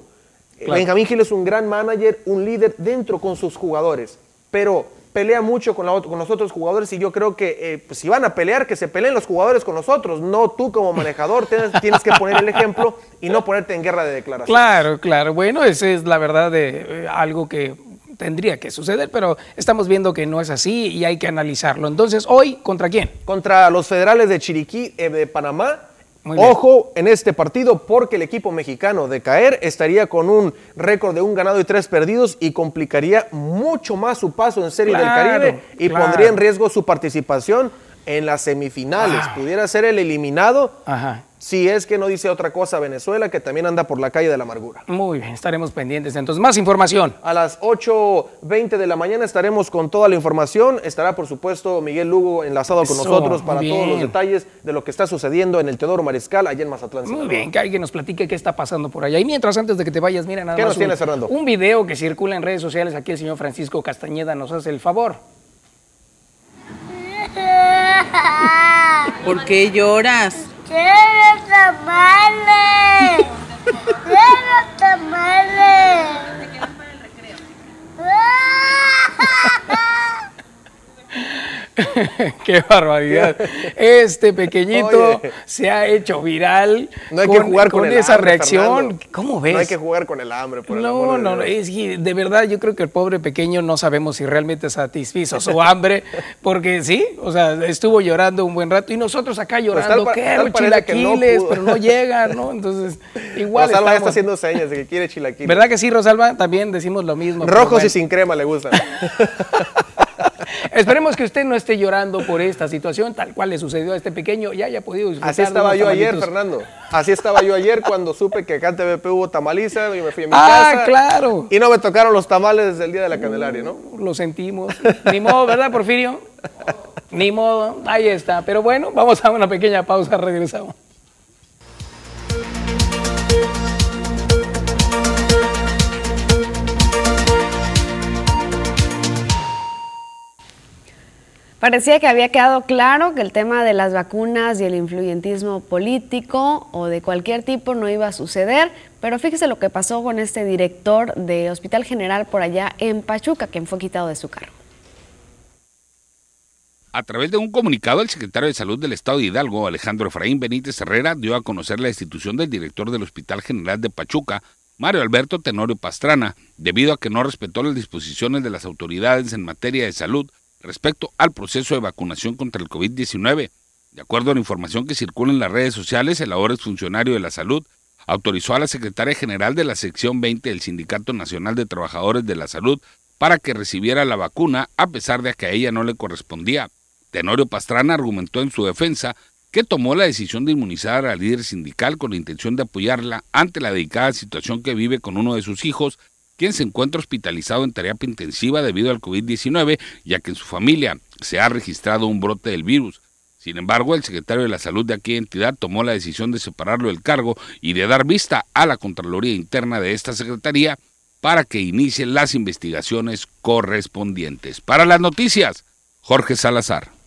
Claro. Benjamín Gil es un gran manager, un líder dentro con sus jugadores, pero pelea mucho con, la con los otros jugadores y yo creo que eh, pues, si van a pelear, que se peleen los jugadores con nosotros, no tú como manejador tienes, tienes que poner el ejemplo y no ponerte en guerra de declaración. Claro, claro. Bueno, esa es la verdad de eh, algo que tendría que suceder, pero estamos viendo que no es así y hay que analizarlo. Entonces, hoy, ¿contra quién? contra los federales de Chiriquí eh, de Panamá. Ojo en este partido porque el equipo mexicano de caer estaría con un récord de un ganado y tres perdidos y complicaría mucho más su paso en Serie Claro, del Caribe y claro. pondría en riesgo su participación en las semifinales. Ah. Pudiera ser el eliminado Ajá. Si es que no dice otra cosa Venezuela que también anda por la calle de la amargura. Muy bien, estaremos pendientes. Entonces, más información. A las 8.20 de la mañana estaremos con toda la información. Estará, por supuesto, Miguel Lugo enlazado con nosotros para todos los detalles de lo que está sucediendo en el Teodoro Mariscal, allá en Mazatlán. Muy Sinaloa. bien, que alguien nos platique qué está pasando por allá. Y mientras, antes de que te vayas, mira nada ¿Qué más nos un, tienes, Fernando? un video que circula en redes sociales. Aquí el señor Francisco Castañeda nos hace el favor. ¿Por qué lloras? ¡Quiero tamales! ¡Quiero tamales! [laughs] Qué barbaridad. Este pequeñito Oye. se ha hecho viral No hay que jugar con, el esa hambre, reacción. Fernando. ¿Cómo ves? No hay que jugar con el hambre. Por el No, de no, no, Dios. es que de verdad yo creo que el pobre pequeño no sabemos si realmente satisfizo su hambre, [laughs] porque sí, o sea, estuvo llorando un buen rato y nosotros acá llorando, Pues tal pa- quiero no chilaquiles, pero no llegan, [laughs] ¿no? Entonces, igual Rosalba ya está estamos. haciendo señas de que quiere chilaquiles. ¿Verdad que sí, Rosalba? También decimos lo mismo. Rojos y sin crema le gustan. [laughs] Esperemos que usted no esté llorando por esta situación, tal cual le sucedió a este pequeño y haya podido disfrutar Así estaba yo ayer. Fernando. Así estaba yo ayer cuando supe que acá en TVP hubo tamaliza y me fui a mi Ah, casa. claro. Y no me tocaron los tamales desde el día de la Candelaria, ¿no? Lo sentimos. Ni modo, ¿verdad, Porfirio? Ni modo, ahí está. Pero bueno, vamos a una pequeña pausa, regresamos. Parecía que había quedado claro que el tema de las vacunas y el influyentismo político o de cualquier tipo no iba a suceder, pero fíjese lo que pasó con este director de Hospital General por allá en Pachuca, quien fue quitado de su cargo. A través de un comunicado, el secretario de Salud del Estado de Hidalgo, Alejandro Efraín Benítez Herrera, dio a conocer la institución del director del Hospital General de Pachuca, Mario Alberto Tenorio Pastrana, debido a que no respetó las disposiciones de las autoridades en materia de salud respecto al proceso de vacunación contra el COVID-19. De acuerdo a la información que circula en las redes sociales, el ahora funcionario de la salud autorizó a la secretaria general de la sección 20 del Sindicato Nacional de Trabajadores de la Salud para que recibiera la vacuna a pesar de que a ella no le correspondía. Tenorio Pastrana argumentó en su defensa que tomó la decisión de inmunizar al líder sindical con la intención de apoyarla ante la delicada situación que vive con uno de sus hijos quien se encuentra hospitalizado en terapia intensiva debido al COVID-19, ya que en su familia se ha registrado un brote del virus. Sin embargo, el secretario de la Salud de aquella entidad tomó la decisión de separarlo del cargo y de dar vista a la Contraloría Interna de esta Secretaría para que inicie las investigaciones correspondientes. Para las noticias, Jorge Salazar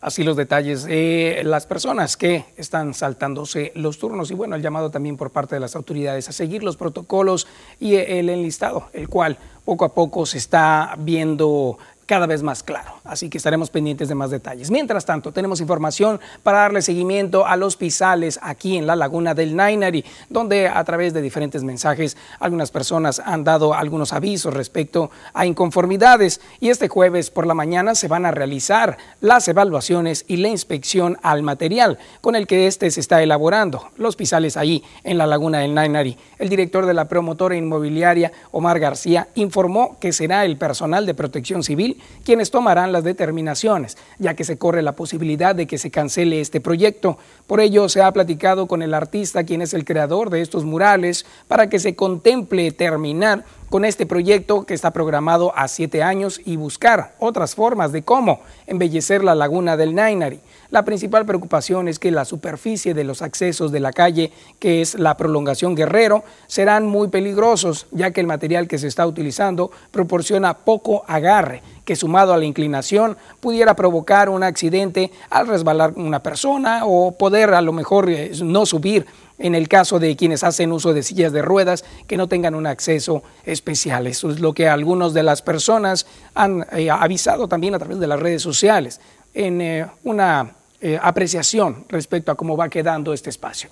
así los detalles de las personas que están saltándose los turnos. Y bueno, el llamado también por parte de las autoridades a seguir los protocolos y el enlistado, el cual poco a poco se está viendo cada vez más claro. Así que estaremos pendientes de más detalles. Mientras tanto, tenemos información para darle seguimiento a los pisales aquí en la laguna del Nainari, donde a través de diferentes mensajes algunas personas han dado algunos avisos respecto a inconformidades y este jueves por la mañana se van a realizar las evaluaciones y la inspección al material con el que este se está elaborando. Los pisales ahí en la laguna del Nainari. El director de la promotora inmobiliaria, Omar García, informó que será el personal de protección civil quienes tomarán las determinaciones, ya que se corre la posibilidad de que se cancele este proyecto. Por ello, se ha platicado con el artista, quien es el creador de estos murales, para que se contemple terminar con este proyecto que está programado a siete años y buscar otras formas de cómo embellecer la laguna del Nainari. La principal preocupación es que la superficie de los accesos de la calle, que es la prolongación Guerrero, serán muy peligrosos, ya que el material que se está utilizando proporciona poco agarre que sumado a la inclinación pudiera provocar un accidente al resbalar una persona o poder a lo mejor eh, no subir en el caso de quienes hacen uso de sillas de ruedas que no tengan un acceso especial. Eso es lo que algunas de las personas han eh, avisado también a través de las redes sociales en eh, una apreciación respecto a cómo va quedando este espacio.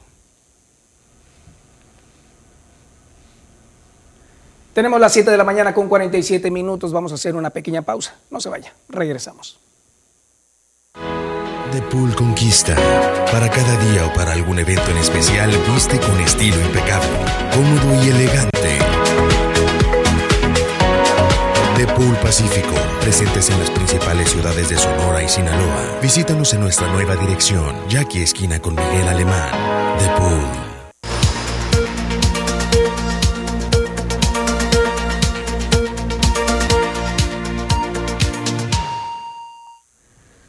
Tenemos las 7 de la mañana con 47 minutos. Vamos a hacer una pequeña pausa. No se vaya. Regresamos. The Pool Conquista. Para cada día o para algún evento en especial, viste con estilo impecable, cómodo y elegante. The Pool Pacífico, presentes en las principales ciudades de Sonora y Sinaloa. Visítanos en nuestra nueva dirección, Jackie Esquina con Miguel Alemán. The Pool.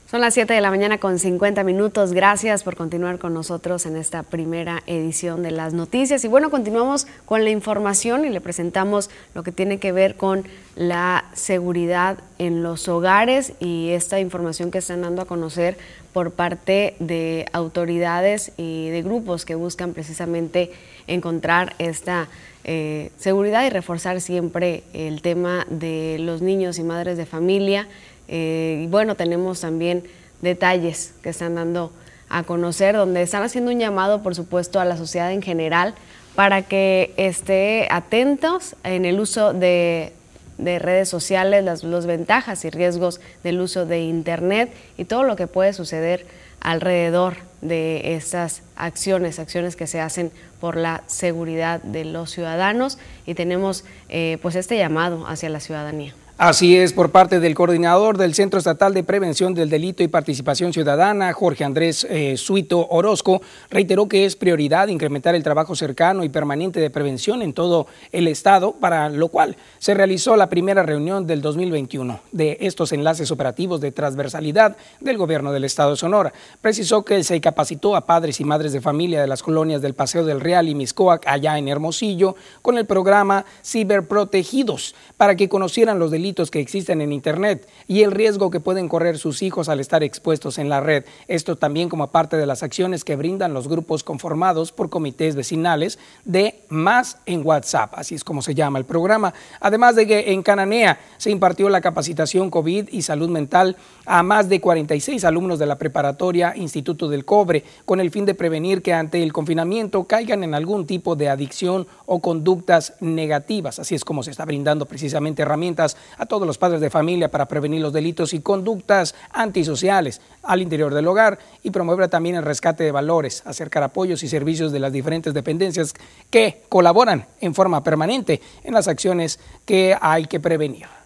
Son las 7 de la mañana con 50 minutos. Gracias por continuar con nosotros en esta primera edición de las noticias. Y bueno, continuamos con la información y le presentamos lo que tiene que ver con la seguridad en los hogares y esta información que están dando a conocer por parte de autoridades y de grupos que buscan precisamente encontrar esta eh, seguridad y reforzar siempre el tema de los niños y madres de familia eh, y bueno, tenemos también detalles que están dando a conocer, donde están haciendo un llamado, por supuesto, a la sociedad en general para que esté atentos en el uso de, redes sociales, las ventajas y riesgos del uso de Internet y todo lo que puede suceder alrededor de estas acciones, acciones que se hacen por la seguridad de los ciudadanos y tenemos eh, pues este llamado hacia la ciudadanía. Así es, por parte del coordinador del Centro Estatal de Prevención del Delito y Participación Ciudadana, Jorge Andrés eh, Suito Orozco, reiteró que es prioridad incrementar el trabajo cercano y permanente de prevención en todo el Estado, para lo cual se realizó la primera reunión del 2021 de estos enlaces operativos de transversalidad del Gobierno del Estado de Sonora. Precisó que se capacitó a padres y madres de familia de las colonias del Paseo del Real y Miscoac, allá en Hermosillo, con el programa Ciberprotegidos, para que conocieran los delitos que existen en Internet y el riesgo que pueden correr sus hijos al estar expuestos en la red. Esto también como parte de las acciones que brindan los grupos conformados por comités vecinales de Más en WhatsApp, así es como se llama el programa. Además de que en Cananea se impartió la capacitación COVID y salud mental a más de 46 alumnos de la preparatoria Instituto del Cobre, con el fin de prevenir que ante el confinamiento caigan en algún tipo de adicción o conductas negativas. Así es como se está brindando precisamente herramientas a todos los padres de familia para prevenir los delitos y conductas antisociales al interior del hogar y promover también el rescate de valores, acercar apoyos y servicios de las diferentes dependencias que colaboran en forma permanente en las acciones que hay que prevenir.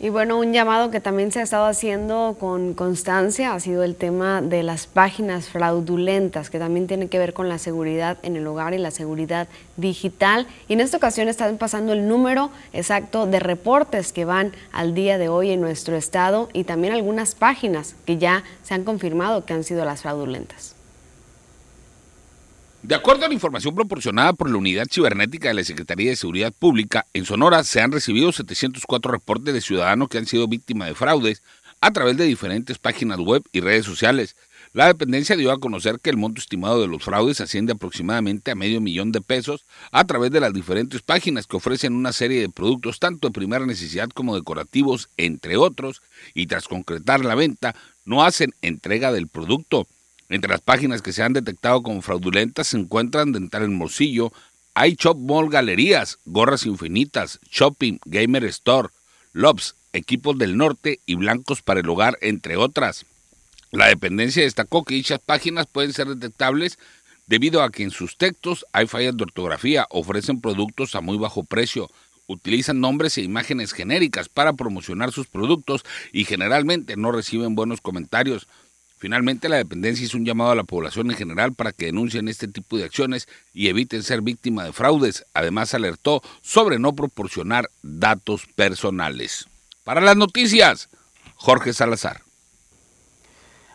Y bueno, un llamado que también se ha estado haciendo con constancia ha sido el tema de las páginas fraudulentas, que también tiene que ver con la seguridad en el hogar y la seguridad digital. Y en esta ocasión están pasando el número exacto de reportes que van al día de hoy en nuestro estado y también algunas páginas que ya se han confirmado que han sido las fraudulentas. De acuerdo a la información proporcionada por la Unidad Cibernética de la Secretaría de Seguridad Pública, en Sonora se han recibido 704 reportes de ciudadanos que han sido víctimas de fraudes a través de diferentes páginas web y redes sociales. La dependencia dio a conocer que el monto estimado de los fraudes asciende aproximadamente a medio millón de pesos a través de las diferentes páginas que ofrecen una serie de productos tanto de primera necesidad como decorativos, entre otros, y tras concretar la venta, no hacen entrega del producto. Entre las páginas que se han detectado como fraudulentas se encuentran Dental en Morcillo, iShop Mall Galerías, Gorras Infinitas, Shopping, Gamer Store, Lobs, Equipos del Norte y Blancos para el Hogar, entre otras. La dependencia destacó que dichas páginas pueden ser detectables debido a que en sus textos hay fallas de ortografía, ofrecen productos a muy bajo precio, utilizan nombres e imágenes genéricas para promocionar sus productos y generalmente no reciben buenos comentarios. Finalmente, la dependencia hizo un llamado a la población en general para que denuncien este tipo de acciones y eviten ser víctima de fraudes. Además, alertó sobre no proporcionar datos personales. Para las noticias, Jorge Salazar.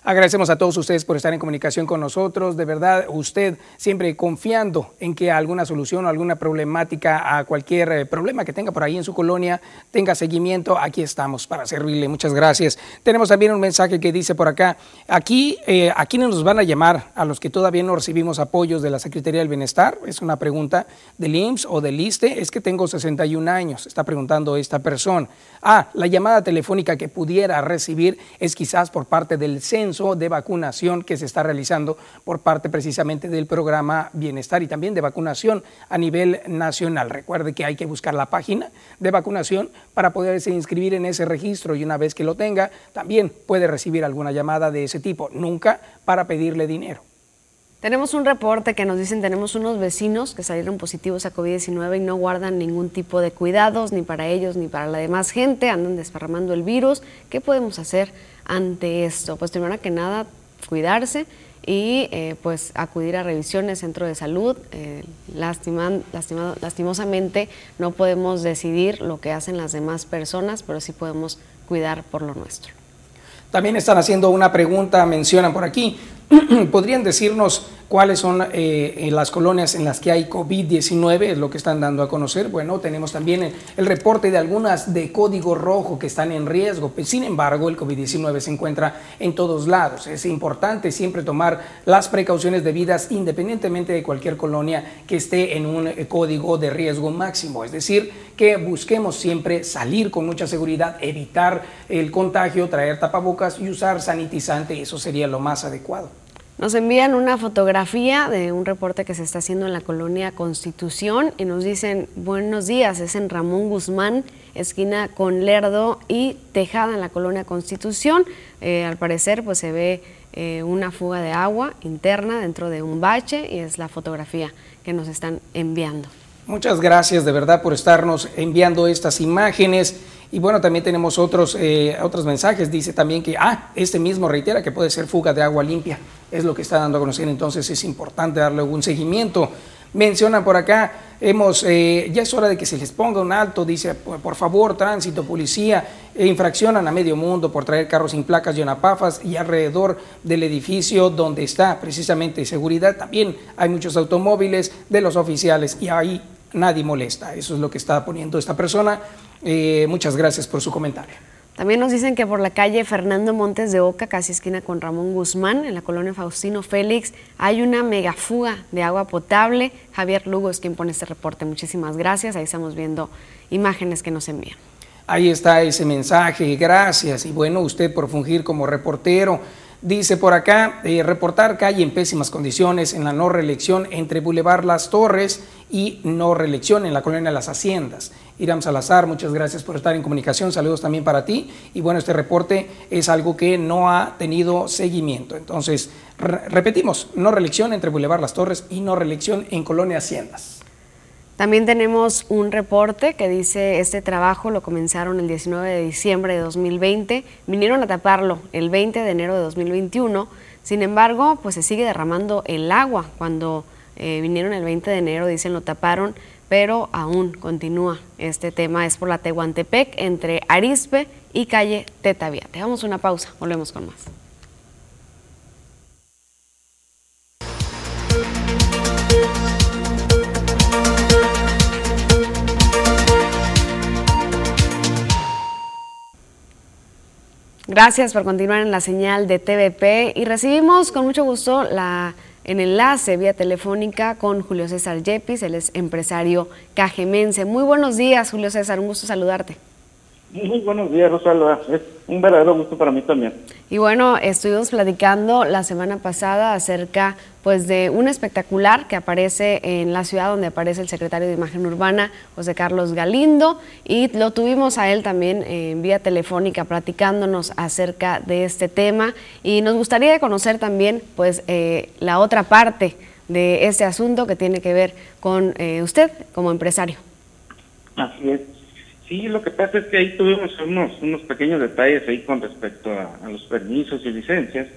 Agradecemos a todos ustedes por estar en comunicación con nosotros. De verdad, usted siempre confiando en que alguna solución o alguna problemática a cualquier eh, problema que tenga por ahí en su colonia tenga seguimiento. Aquí estamos para servirle. Muchas gracias. Tenemos también un mensaje que dice por acá, aquí, eh, ¿a quiénes nos van a llamar? A los que todavía no recibimos apoyos de la Secretaría del Bienestar. Es una pregunta del IMSS o del ISTE. Es que tengo 61 años, está preguntando esta persona. Ah, la llamada telefónica que pudiera recibir es quizás por parte del censo de vacunación que se está realizando por parte precisamente del programa Bienestar y también de vacunación a nivel nacional. Recuerde que hay que buscar la página de vacunación para poderse inscribir en ese registro y una vez que lo tenga, también puede recibir alguna llamada de ese tipo, nunca para pedirle dinero. Tenemos un reporte que nos dicen tenemos unos vecinos que salieron positivos a COVID-19 y no guardan ningún tipo de cuidados ni para ellos ni para la demás gente, andan desparramando el virus. ¿Qué podemos hacer ante esto? Pues primero que nada, cuidarse y eh, pues acudir a revisiones, centro de salud. Eh, lastimosamente no podemos decidir lo que hacen las demás personas, pero sí podemos cuidar por lo nuestro. También están haciendo una pregunta, mencionan por aquí, [clears throat] ¿podrían decirnos cuáles son eh, las colonias en las que hay COVID-19, es lo que están dando a conocer. Bueno, tenemos también el, el, reporte de algunas de código rojo que están en riesgo. Pues, sin embargo, el COVID-19 se encuentra en todos lados. Es importante siempre tomar las precauciones debidas independientemente de cualquier colonia que esté en un eh, código de riesgo máximo. Es decir, que busquemos siempre salir con mucha seguridad, evitar el contagio, traer tapabocas y usar sanitizante. Eso sería lo más adecuado. Nos envían una fotografía de un reporte que se está haciendo en la colonia Constitución y nos dicen, buenos días, es en Ramón Guzmán, esquina con Lerdo y Tejada en la colonia Constitución. Eh, al parecer pues se ve eh, una fuga de agua interna dentro de un bache y es la fotografía que nos están enviando. Muchas gracias de verdad por estarnos enviando estas imágenes. Y bueno, también tenemos otros, eh, otros mensajes. Dice también que, ah, este mismo reitera que puede ser fuga de agua limpia. Es lo que está dando a conocer. Entonces es importante darle algún seguimiento. Mencionan por acá, hemos, eh, ya es hora de que se les ponga un alto, dice, por favor, tránsito, policía, e infraccionan a medio mundo por traer carros sin placas y onapafas y alrededor del edificio donde está precisamente seguridad también hay muchos automóviles de los oficiales y ahí nadie molesta. Eso es lo que está poniendo esta persona. Eh, muchas gracias por su comentario. También nos dicen que por la calle Fernando Montes de Oca, casi esquina con Ramón Guzmán, en la colonia Faustino Félix, hay una megafuga de agua potable. Javier Lugo es quien pone este reporte. Muchísimas gracias. Ahí estamos viendo imágenes que nos envían. Ahí está ese mensaje, gracias. Y bueno, usted por fungir como reportero. Dice por acá, eh, reportar calle en pésimas condiciones en la no reelección entre Boulevard Las Torres y no reelección en la colonia Las Haciendas. Iram Salazar, muchas gracias por estar en comunicación, saludos también para ti. Y bueno, este reporte es algo que no ha tenido seguimiento. Entonces, repetimos, no reelección entre Boulevard Las Torres y no reelección en colonia Haciendas. También tenemos un reporte que dice este trabajo lo comenzaron el 19 de diciembre de 2020, vinieron a taparlo el 20 de enero de 2021, sin embargo, pues se sigue derramando el agua. Cuando eh, vinieron el 20 de enero, dicen lo taparon, pero aún continúa este tema, es por la Tehuantepec entre Arispe y calle Tetavia. Dejamos una pausa, volvemos con más. Gracias por continuar en la señal de TVP y recibimos con mucho gusto la, enlace vía telefónica con Julio César Yepis, él es empresario cajemense. Muy buenos días, Julio César, un gusto saludarte. Muy buenos días, Rosalba. Es un verdadero gusto para mí también. Y bueno, estuvimos platicando la semana pasada acerca pues de un espectacular que aparece en la ciudad donde aparece el secretario de Imagen Urbana, José Carlos Galindo, y lo tuvimos a él también en vía telefónica platicándonos acerca de este tema y nos gustaría conocer también pues eh, la otra parte de este asunto que tiene que ver con eh, usted como empresario. Así es. Sí, lo que pasa es que ahí tuvimos unos, unos pequeños detalles ahí con respecto a, los permisos y licencias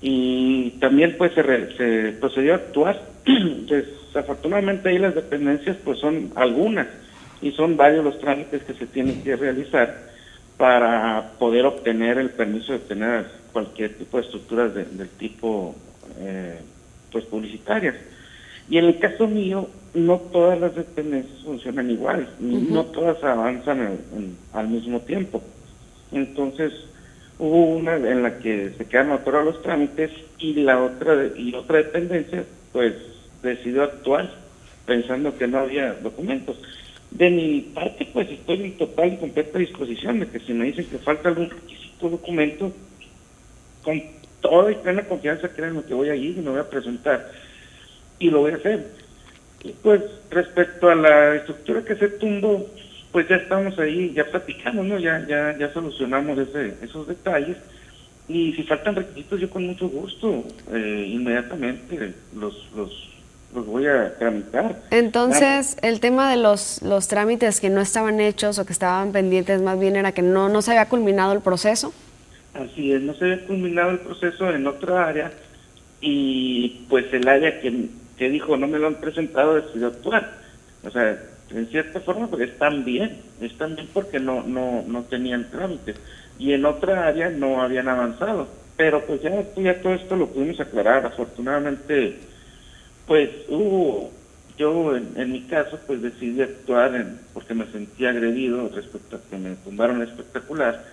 y también pues se, se procedió a actuar. [clears throat] Desafortunadamente ahí las dependencias pues son algunas y son varios los trámites que se tienen que realizar para poder obtener el permiso de tener cualquier tipo de estructuras del tipo eh, pues publicitarias. Y en el caso mío, no todas las dependencias funcionan igual, no todas avanzan al mismo tiempo. Entonces, hubo una en la que se quedaron atorados los trámites y la otra y otra dependencia pues decidió actuar pensando que no había documentos. De mi parte, pues estoy en total y completa disposición de que si me dicen que falta algún requisito documento, con toda y plena confianza, créanme que voy a ir y me voy a presentar y lo voy a hacer. Y pues respecto a la estructura que se tumbó, pues ya estamos ahí, ya platicamos, ¿no? Ya, ya, ya solucionamos ese, esos detalles. Y si faltan requisitos, yo con mucho gusto, eh, inmediatamente los, los, los voy a tramitar. Entonces, el tema de los, los trámites que no estaban hechos o que estaban pendientes, más bien era que no, no se había culminado el proceso. Así es, no se había culminado el proceso en otra área y pues el área que, que dijo no me lo han presentado decidió actuar. O sea, en cierta forma pues están bien, están bien porque no, no, no tenían trámite y en otra área no habían avanzado. Pero pues ya, ya todo esto lo pudimos aclarar. Afortunadamente, pues hubo, yo en, mi caso pues decidí actuar en, porque me sentí agredido respecto a que me tumbaron espectacular.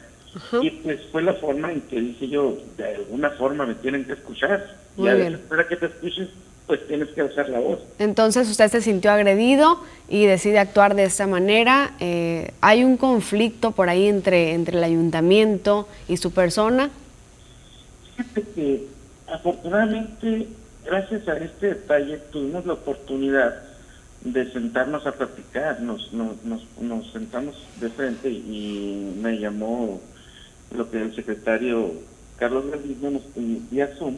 Y pues fue la forma en que dije yo, de alguna forma me tienen que escuchar y para que te escuches, pues tienes que alzar la voz. Entonces usted se sintió agredido y decide actuar de esta manera. Eh, ¿Hay un conflicto por ahí entre, entre el ayuntamiento y su persona? Fíjate que afortunadamente, gracias a este detalle, tuvimos la oportunidad de sentarnos a platicar. Nos, nos, nos, sentamos de frente y me llamó lo que el secretario Carlos Galindo nos vía Zoom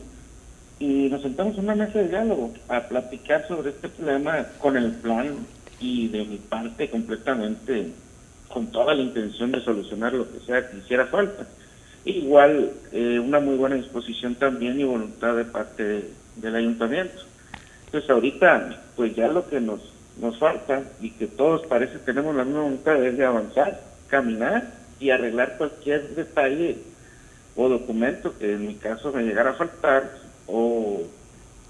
y nos sentamos en una mesa de diálogo a platicar sobre este problema con el plan y de mi parte completamente con toda la intención de solucionar lo que sea que hiciera falta. Igual eh, una muy buena disposición también y voluntad de parte del ayuntamiento. Entonces ahorita pues ya lo que nos, nos falta y que todos parece tenemos la misma voluntad es de avanzar, caminar y arreglar cualquier detalle o documento que en mi caso me llegara a faltar o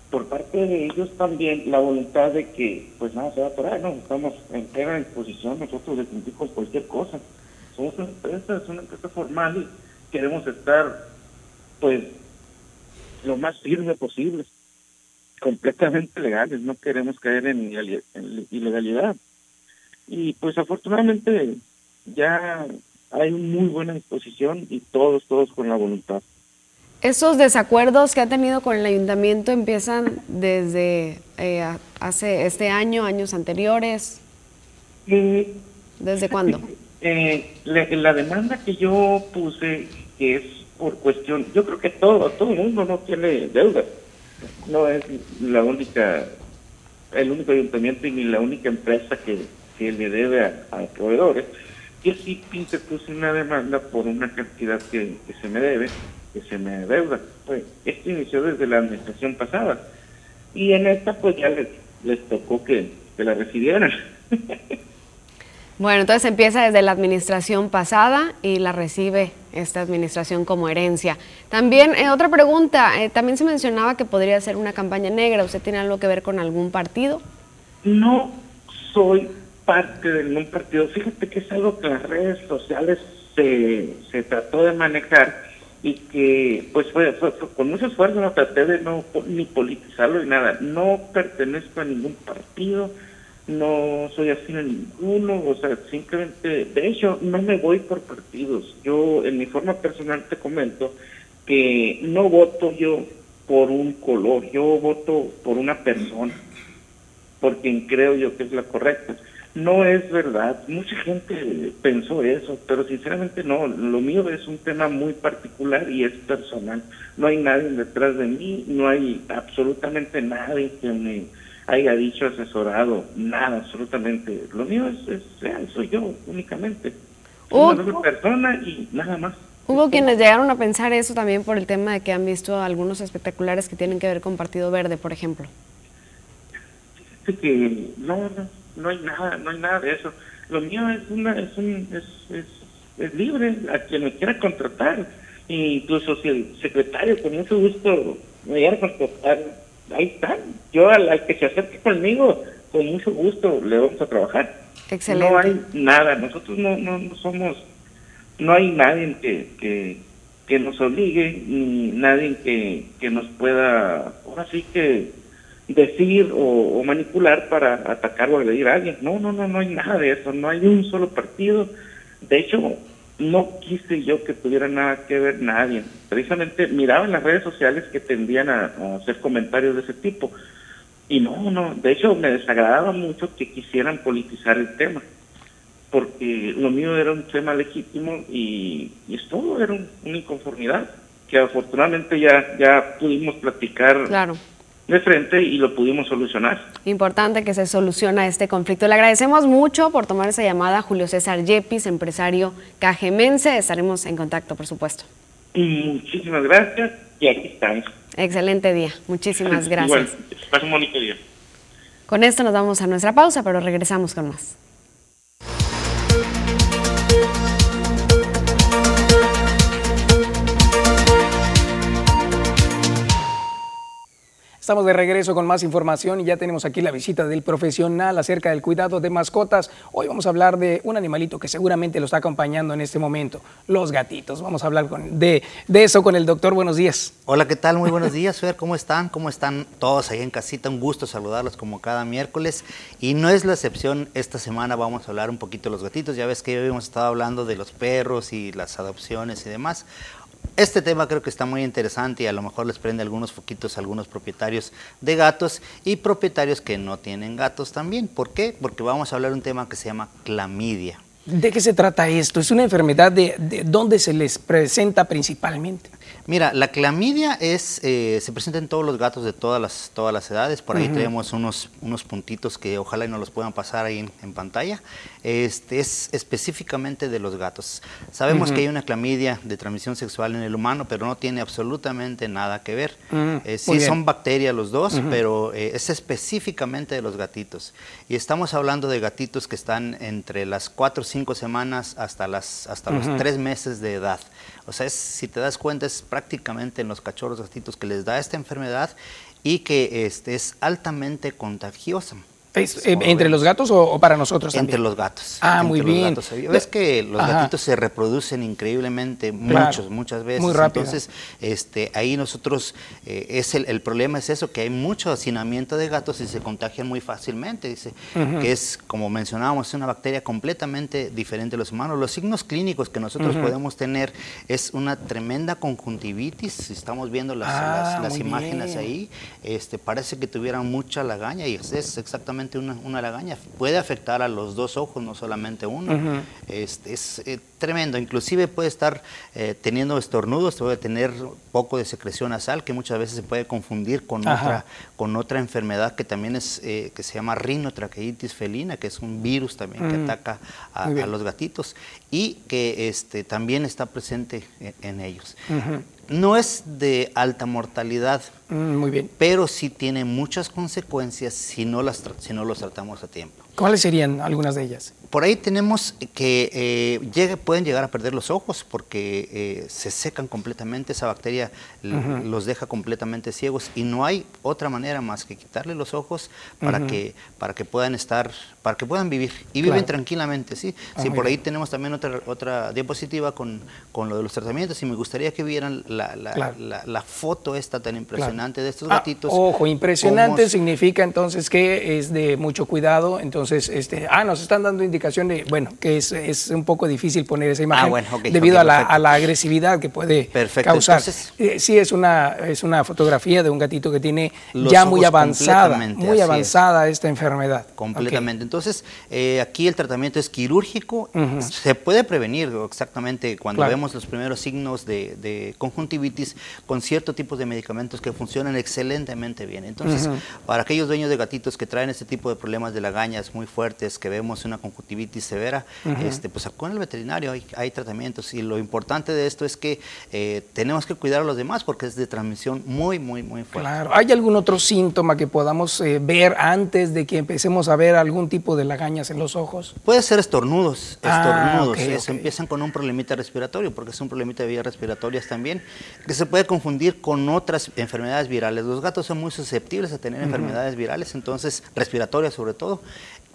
por parte de ellos también la voluntad de que, pues nada, se va a atorar, no, estamos en plena disposición nosotros de cumplir con cualquier cosa. Somos una empresa, es una empresa formal y queremos estar, pues, lo más firme posible, completamente legales, no queremos caer en en ilegalidad. Y pues afortunadamente ya hay muy buena disposición y todos, todos con la voluntad. Esos desacuerdos que ha tenido con el ayuntamiento empiezan desde eh, hace este año, años anteriores. Eh, ¿Desde cuándo? Eh, la, la demanda que yo puse, que es por cuestión, yo creo que todo, todo el mundo no tiene deuda. No es la única, el único ayuntamiento y ni la única empresa que, que le debe a, a proveedores. Yo sí puse puse una demanda por una cantidad que, que se me debe, que se me deuda. Pues esto inició desde la administración pasada. Y en esta pues ya les, les tocó que, que la recibieran. [laughs] Bueno, entonces empieza desde la administración pasada y la recibe esta administración como herencia. También, eh, otra pregunta, eh, también se mencionaba que podría ser una campaña negra. ¿Usted tiene algo que ver con algún partido? No soy parte de ningún partido. Fíjate que es algo que las redes sociales se, se trató de manejar y que pues fue, fue- con mucho esfuerzo no traté de no ni politizarlo ni nada. No pertenezco a ningún partido, no soy afín a ninguno, o sea, simplemente, de hecho, no me voy por partidos. Yo en mi forma personal te comento que no voto yo por un color, yo voto por una persona por quien creo yo que es la correcta. No es verdad, mucha gente pensó eso, pero sinceramente no, lo mío es un tema muy particular y es personal. No hay nadie detrás de mí, no hay absolutamente nadie que me haya dicho asesorado, nada, absolutamente. Lo mío es, es soy yo únicamente. Soy una persona y nada más. Hubo quienes llegaron a pensar eso también por el tema de que han visto algunos espectaculares que tienen que ver con Partido Verde, por ejemplo. Fíjate que no, no, no hay nada, no hay nada de eso. Lo mío es una, es un, es, es, es libre a quien me quiera contratar. E incluso si el secretario con mucho gusto me quiera contratar, ahí está. Yo al, al que se acerque conmigo, con mucho gusto le vamos a trabajar. Excelente. No hay nada, nosotros no, no, no somos, no hay nadie que, que, que nos obligue, ni nadie que, que nos pueda, ahora sí que decir o, manipular para atacar o agredir a alguien. No, no, no, no hay nada de eso, no hay un solo partido. De hecho, no quise yo que tuviera nada que ver nadie. Precisamente miraba en las redes sociales que tendían a, a hacer comentarios de ese tipo. Y no, no, de hecho me desagradaba mucho que quisieran politizar el tema, porque lo mío era un tema legítimo y, y es todo, era un- una inconformidad que afortunadamente ya, ya pudimos platicar Claro. De frente y lo pudimos solucionar. Importante que se soluciona este conflicto. Le agradecemos mucho por tomar esa llamada, Julio César Yepis, empresario cajemense. Estaremos en contacto, por supuesto. Muchísimas gracias y aquí estamos. Excelente día. Muchísimas [laughs] gracias. Igual, pasa un bonito día. Con esto nos vamos a nuestra pausa, pero regresamos con más. Estamos de regreso con más información y ya tenemos aquí la visita del profesional acerca del cuidado de mascotas. Hoy vamos a hablar de un animalito que seguramente lo está acompañando en este momento, los gatitos. Vamos a hablar con- de, de eso con el doctor. Buenos días. Hola, ¿qué tal? Muy buenos días, Fer. ¿Cómo están? ¿Cómo están todos ahí en casita? Un gusto saludarlos como cada miércoles. Y no es la excepción, esta semana vamos a hablar un poquito de los gatitos. Ya ves que hoy hemos estado hablando de los perros y las adopciones y demás. Este tema creo que está muy interesante y a lo mejor les prende algunos foquitos a algunos propietarios de gatos y propietarios que no tienen gatos también. ¿Por qué? Porque vamos a hablar de un tema que se llama clamidia. ¿De qué se trata esto? ¿Es una enfermedad de, de dónde se les presenta principalmente? Mira, la clamidia es, eh, se presenta en todos los gatos de todas las, todas las edades. Por ahí Ujú. tenemos unos, unos puntitos que ojalá y nos los puedan pasar ahí en, en pantalla. Este es específicamente de los gatos. Sabemos que hay una clamidia de transmisión sexual en el humano, pero no tiene absolutamente nada que ver. Eh, sí son bacterias los dos, pero eh, es específicamente de los gatitos. Y estamos hablando de gatitos que están entre las 4 o 5 semanas hasta, las, hasta Ujú. los 3 meses de edad. O sea, es, si te das cuenta, es prácticamente en los cachorros gatitos que les da esta enfermedad y que este, es altamente contagiosa. Es, eh, ¿Entre los gatos o, o para nosotros también? Entre los gatos. Ah, muy bien. Ves que los Ajá. gatitos se reproducen increíblemente Claro. muchos, muchas veces. Muy rápido. Entonces, este, ahí nosotros, eh, es el, el problema es eso, que hay mucho hacinamiento de gatos y se contagian muy fácilmente. Dice, que es, como mencionábamos, es una bacteria completamente diferente a los humanos. Los signos clínicos que nosotros podemos tener es una tremenda conjuntivitis. Si estamos viendo las, Ah, las- imágenes bien. ahí, este, parece que tuvieran mucha lagaña y es, es una, una lagaña. Puede afectar a los dos ojos, no solamente uno. Este, es eh, tremendo. Inclusive puede estar eh, teniendo estornudos, puede tener poco de secreción nasal, que muchas veces se puede confundir con, Ajá. otra, con otra enfermedad que también es, eh, que se llama rinotraqueitis felina, que es un virus también que Mm. ataca a los gatitos y que este, también está presente en, en ellos. No es de alta mortalidad, Mm, muy bien. pero sí tiene muchas consecuencias si no, las, si no los tratamos a tiempo. ¿Cuáles serían algunas de ellas? Por ahí tenemos que eh, llegue- pueden llegar a perder los ojos porque eh, se secan completamente, esa bacteria los deja completamente ciegos y no hay otra manera más que quitarle los ojos para, que, para que puedan estar, para que puedan vivir y viven Claro. tranquilamente. ¿sí? Ah, sí, por ahí bien. tenemos también otra, otra diapositiva con, con lo de los tratamientos y me gustaría que vieran la, la- Claro. la- la foto esta tan impresionante de estos Ah, gatitos. ojo, impresionante significa entonces que es de mucho cuidado. Entonces, este, ah, nos están dando indicación de, bueno, que es, es un poco difícil poner esa imagen Ah, bueno, ok, debido a, la, a la agresividad que puede Perfecto, causar. entonces- Eh, sí, es una, es una fotografía de un gatito que tiene ya muy avanzada, muy es. avanzada esta enfermedad. Completamente. Entonces, eh, aquí el tratamiento es quirúrgico. Se puede prevenir exactamente cuando Claro. vemos los primeros signos de, de conjuntivitis con ciertos tipos de medicamentos que funcionan excelentemente bien. Entonces, para aquellos dueños de gatitos que traen este tipo de problemas de lagañas muy fuertes, que vemos una conjuntivitis severa, Ujú. este, pues acuden al veterinario, hay, hay tratamientos. Y lo importante de esto es que eh, tenemos que cuidar a los demás porque es de transmisión muy, muy, muy fuerte. Claro. ¿Hay algún otro síntoma que podamos eh, ver antes de que empecemos a ver algún tipo de lagañas en los ojos? Puede ser estornudos, Ah, estornudos, ok, eso, ok. empiezan con un problemita respiratorio, porque es un problemita de vías respiratorias también, que se puede confundir con otras enfermedades virales. Los gatos son muy susceptibles a tener enfermedades virales, entonces respiratorias sobre todo,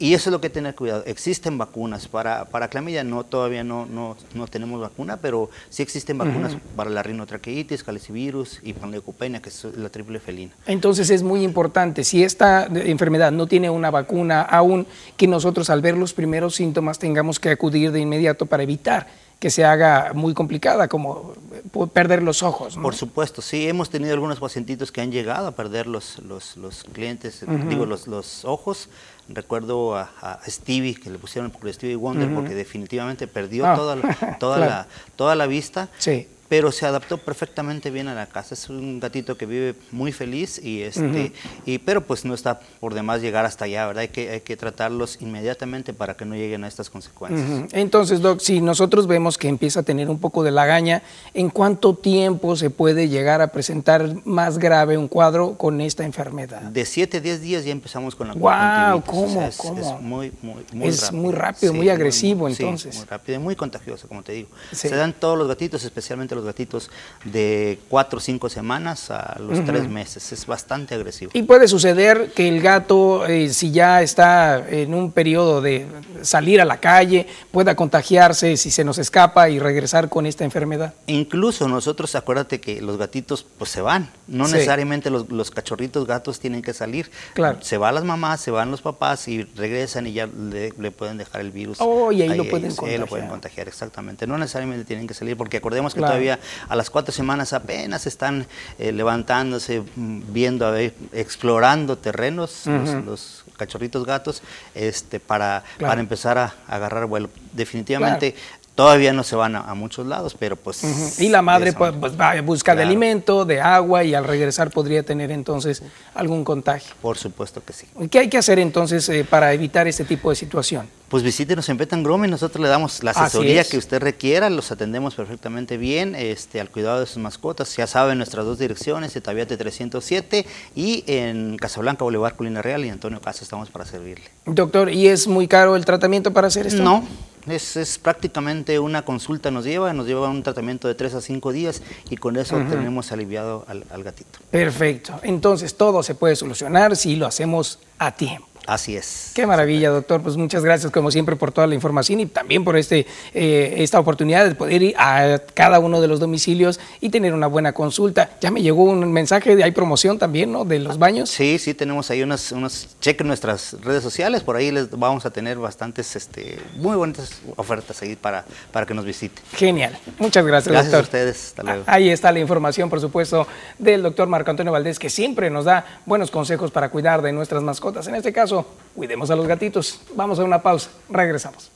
y eso es lo que tener cuidado. Existen vacunas para, para clamidia, no todavía no, no, no tenemos vacuna, pero sí existen vacunas Ujú. para la rinotraqueitis, calicivirus y panleucopenia, que es la triple felina. Entonces es muy importante, si esta enfermedad no tiene una vacuna aún, que nosotros al ver los primeros síntomas tengamos que acudir de inmediato para evitar que se haga muy complicada, como eh, perder los ojos. ¿no? Por supuesto, sí, hemos tenido algunos pacientitos que han llegado a perder los, los, los clientes, Ujú. digo, los, los ojos. Recuerdo a, a Stevie, que le pusieron por Stevie Wonder, porque definitivamente perdió Ah, toda, la, [laughs] toda, claro. la, toda la vista. Sí. Pero se adaptó perfectamente bien a la casa. Es un gatito que vive muy feliz y este, Ujú. y pero pues no está por demás llegar hasta allá, ¿verdad? Hay que, hay que tratarlos inmediatamente para que no lleguen a estas consecuencias. Ujú. Entonces, Doc, si nosotros vemos que empieza a tener un poco de lagaña, ¿en cuánto tiempo se puede llegar a presentar más grave un cuadro con esta enfermedad? De 7 a 10 días ya empezamos con la Guau, conjuntivitis, o sea, ¿cómo, es, cómo? es muy, muy, muy Es rápido. muy rápido, muy agresivo, sí, entonces. muy rápido y muy contagioso, como te digo. Sí. Se dan todos los gatitos, especialmente los gatitos de 4 o 5 semanas a los Ujú. 3 meses. Es bastante agresivo. Y puede suceder que el gato, eh, si ya está en un periodo de salir a la calle, pueda contagiarse si se nos escapa y regresar con esta enfermedad. Incluso nosotros, acuérdate que los gatitos pues se van, no Sí. necesariamente los, los cachorritos gatos tienen que salir. Claro. Se van las mamás, se van los papás y regresan y ya le, le pueden dejar el virus. Oh, y ahí lo pueden ellos, ahí lo pueden contagiar. contagiar, exactamente. No necesariamente tienen que salir porque acordemos que Claro. todavía a las cuatro semanas apenas están eh, levantándose, mm, viendo, a ver, explorando terrenos, los- cachorritos gatos, este, para, Claro. para empezar a, agarrar vuelo. Definitivamente todavía no se van a, a muchos lados, pero pues... Y la madre pues, pues, va a buscar de alimento, de agua y al regresar podría tener entonces algún contagio. Por supuesto que sí. ¿Qué hay que hacer entonces eh, para evitar este tipo de situación? Pues visítenos en Betan Grooming, nosotros le damos la asesoría es. que usted requiera, los atendemos perfectamente bien, este, al cuidado de sus mascotas. Ya saben nuestras dos direcciones, Etaviate 307 y en Casablanca, Boulevard Colina Real y Antonio Casa estamos para servirle. Doctor, ¿y es muy caro el tratamiento para hacer esto? No, Es, es prácticamente una consulta nos lleva, nos lleva un tratamiento de 3 a 5 días y con eso tenemos aliviado al, al gatito. Perfecto. Entonces todo se puede solucionar si lo hacemos a tiempo. Así es. Qué maravilla, doctor. Pues muchas gracias, como siempre, por toda la información y también por este, eh, esta oportunidad de poder ir a cada uno de los domicilios y tener una buena consulta. Ya me llegó un mensaje de hay promoción también, ¿no? De los baños. Sí, sí, tenemos ahí unos, unos chequen nuestras redes sociales, por ahí les vamos a tener bastantes, este, muy bonitas ofertas ahí para, para que nos visiten. Genial. Muchas gracias, Gracias a doctor. ustedes, hasta luego. Ahí está la información, por supuesto, del doctor Marco Antonio Valdés, que siempre nos da buenos consejos para cuidar de nuestras mascotas. En este caso, cuidemos a los gatitos. Vamos a una pausa. Regresamos.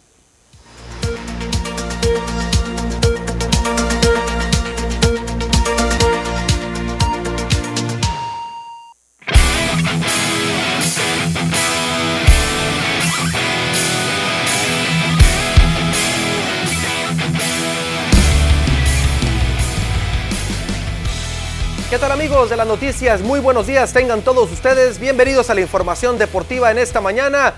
¿Qué tal amigos de las noticias? Muy buenos días, tengan todos ustedes bienvenidos a la información deportiva en esta mañana.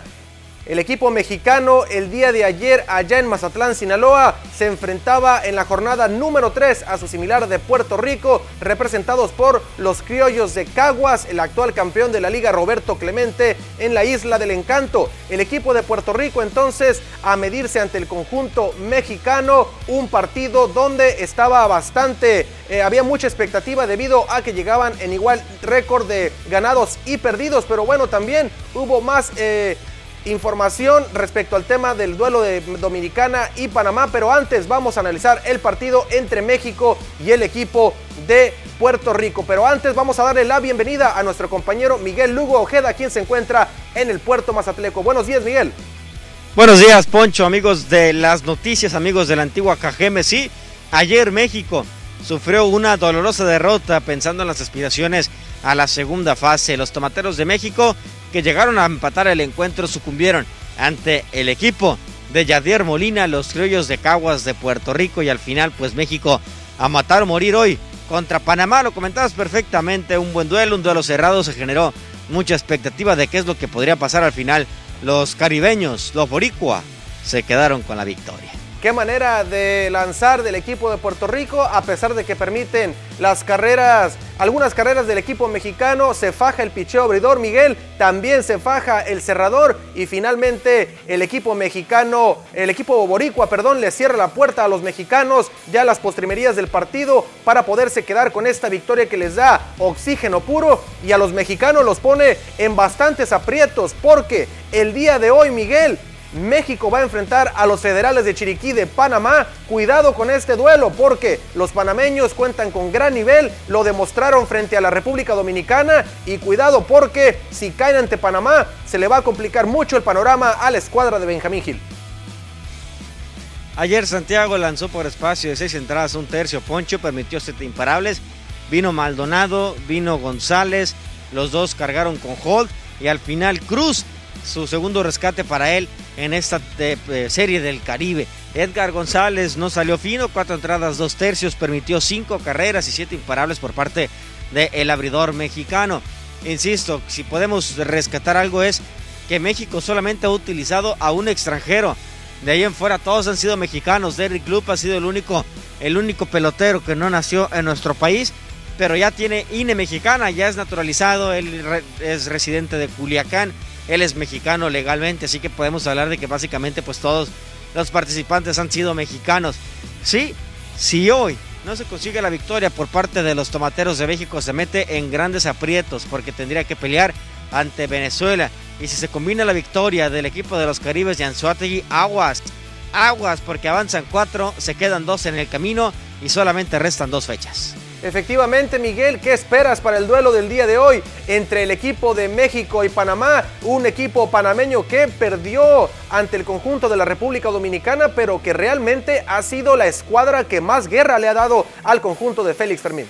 El equipo mexicano el día de ayer allá en Mazatlán, Sinaloa, se enfrentaba en la jornada número 3 a su similar de Puerto Rico, representados por los criollos de Caguas, el actual campeón de la liga Roberto Clemente en la Isla del Encanto. El equipo de Puerto Rico entonces a medirse ante el conjunto mexicano, un partido donde estaba bastante, eh, había mucha expectativa debido a que llegaban en igual récord de ganados y perdidos, pero bueno, también hubo más... eh, información respecto al tema del duelo de Dominicana y Panamá, pero antes vamos a analizar el partido entre México y el equipo de Puerto Rico. Pero antes vamos a darle la bienvenida a nuestro compañero Miguel Lugo Ojeda, quien se encuentra en el puerto Mazatleco. Buenos días, Miguel. Buenos días, Poncho, amigos de las noticias, amigos de la antigua KGM. Sí, ayer México sufrió una dolorosa derrota pensando en las aspiraciones a la segunda fase. Los tomateros de México, que llegaron a empatar el encuentro, sucumbieron ante el equipo de Yadier Molina, los criollos de Caguas de Puerto Rico, y al final, pues México a matar o morir hoy contra Panamá. Lo comentabas perfectamente, un buen duelo, un duelo cerrado, se generó mucha expectativa de qué es lo que podría pasar al final. Los caribeños, los boricua, se quedaron con la victoria. Qué manera de lanzar del equipo de Puerto Rico, a pesar de que permiten las carreras, algunas carreras del equipo mexicano, se faja el picheo abridor Miguel, también se faja el cerrador y finalmente el equipo mexicano, el equipo boricua, perdón, le cierra la puerta a los mexicanos ya las postrimerías del partido para poderse quedar con esta victoria que les da oxígeno puro y a los mexicanos los pone en bastantes aprietos porque el día de hoy Miguel México va a enfrentar a los federales de Chiriquí de Panamá. Cuidado con este duelo porque los panameños cuentan con gran nivel, lo demostraron frente a la República Dominicana y cuidado porque si caen ante Panamá se le va a complicar mucho el panorama a la escuadra de Benjamín Gil. Ayer Santiago lanzó por espacio de seis entradas un tercio. Poncho permitió siete imparables. Vino Maldonado, vino González. Los dos cargaron con Holt. Y al final Cruz, su segundo rescate para él en esta eh, serie del Caribe. Edgar González no salió fino, cuatro entradas, dos tercios, permitió cinco carreras y siete imparables por parte del abridor mexicano. Insisto, si podemos rescatar algo es que México solamente ha utilizado a un extranjero. De ahí en fuera todos han sido mexicanos. Derrick Lup ha sido el único, el único pelotero que no nació en nuestro país, pero ya tiene INE mexicana, ya es naturalizado, él es residente de Culiacán, él es mexicano legalmente, así que podemos hablar de que básicamente pues todos los participantes han sido mexicanos. Sí, si hoy no se consigue la victoria por parte de los tomateros de México, se mete en grandes aprietos porque tendría que pelear ante Venezuela. Y si se combina la victoria del equipo de los Caribes y Anzuategui, aguas, aguas, porque avanzan cuatro, se quedan dos en el camino y solamente restan dos fechas. Efectivamente, Miguel, ¿qué esperas para el duelo del día de hoy entre el equipo de México y Panamá? Un equipo panameño que perdió ante el conjunto de la República Dominicana, pero que realmente ha sido la escuadra que más guerra le ha dado al conjunto de Félix Fermín.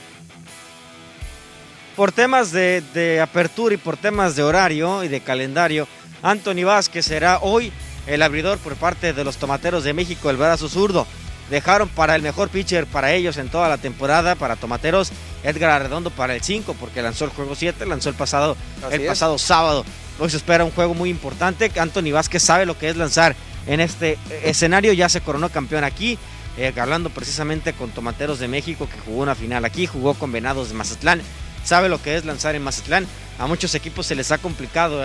Por temas de, de apertura y por temas de horario y de calendario, Anthony Vázquez será hoy el abridor por parte de los Tomateros de México, el brazo zurdo. Dejaron para el mejor pitcher para ellos en toda la temporada, para Tomateros, Edgar Arredondo para el 5, porque lanzó el juego 7, lanzó el pasado, Así el es. pasado sábado. Hoy se espera un juego muy importante. Anthony Vázquez sabe lo que es lanzar en este escenario. Ya se coronó campeón aquí, eh, hablando precisamente con Tomateros de México, que jugó una final aquí, jugó con Venados de Mazatlán. Sabe lo que es lanzar en Mazatlán. A muchos equipos se les ha complicado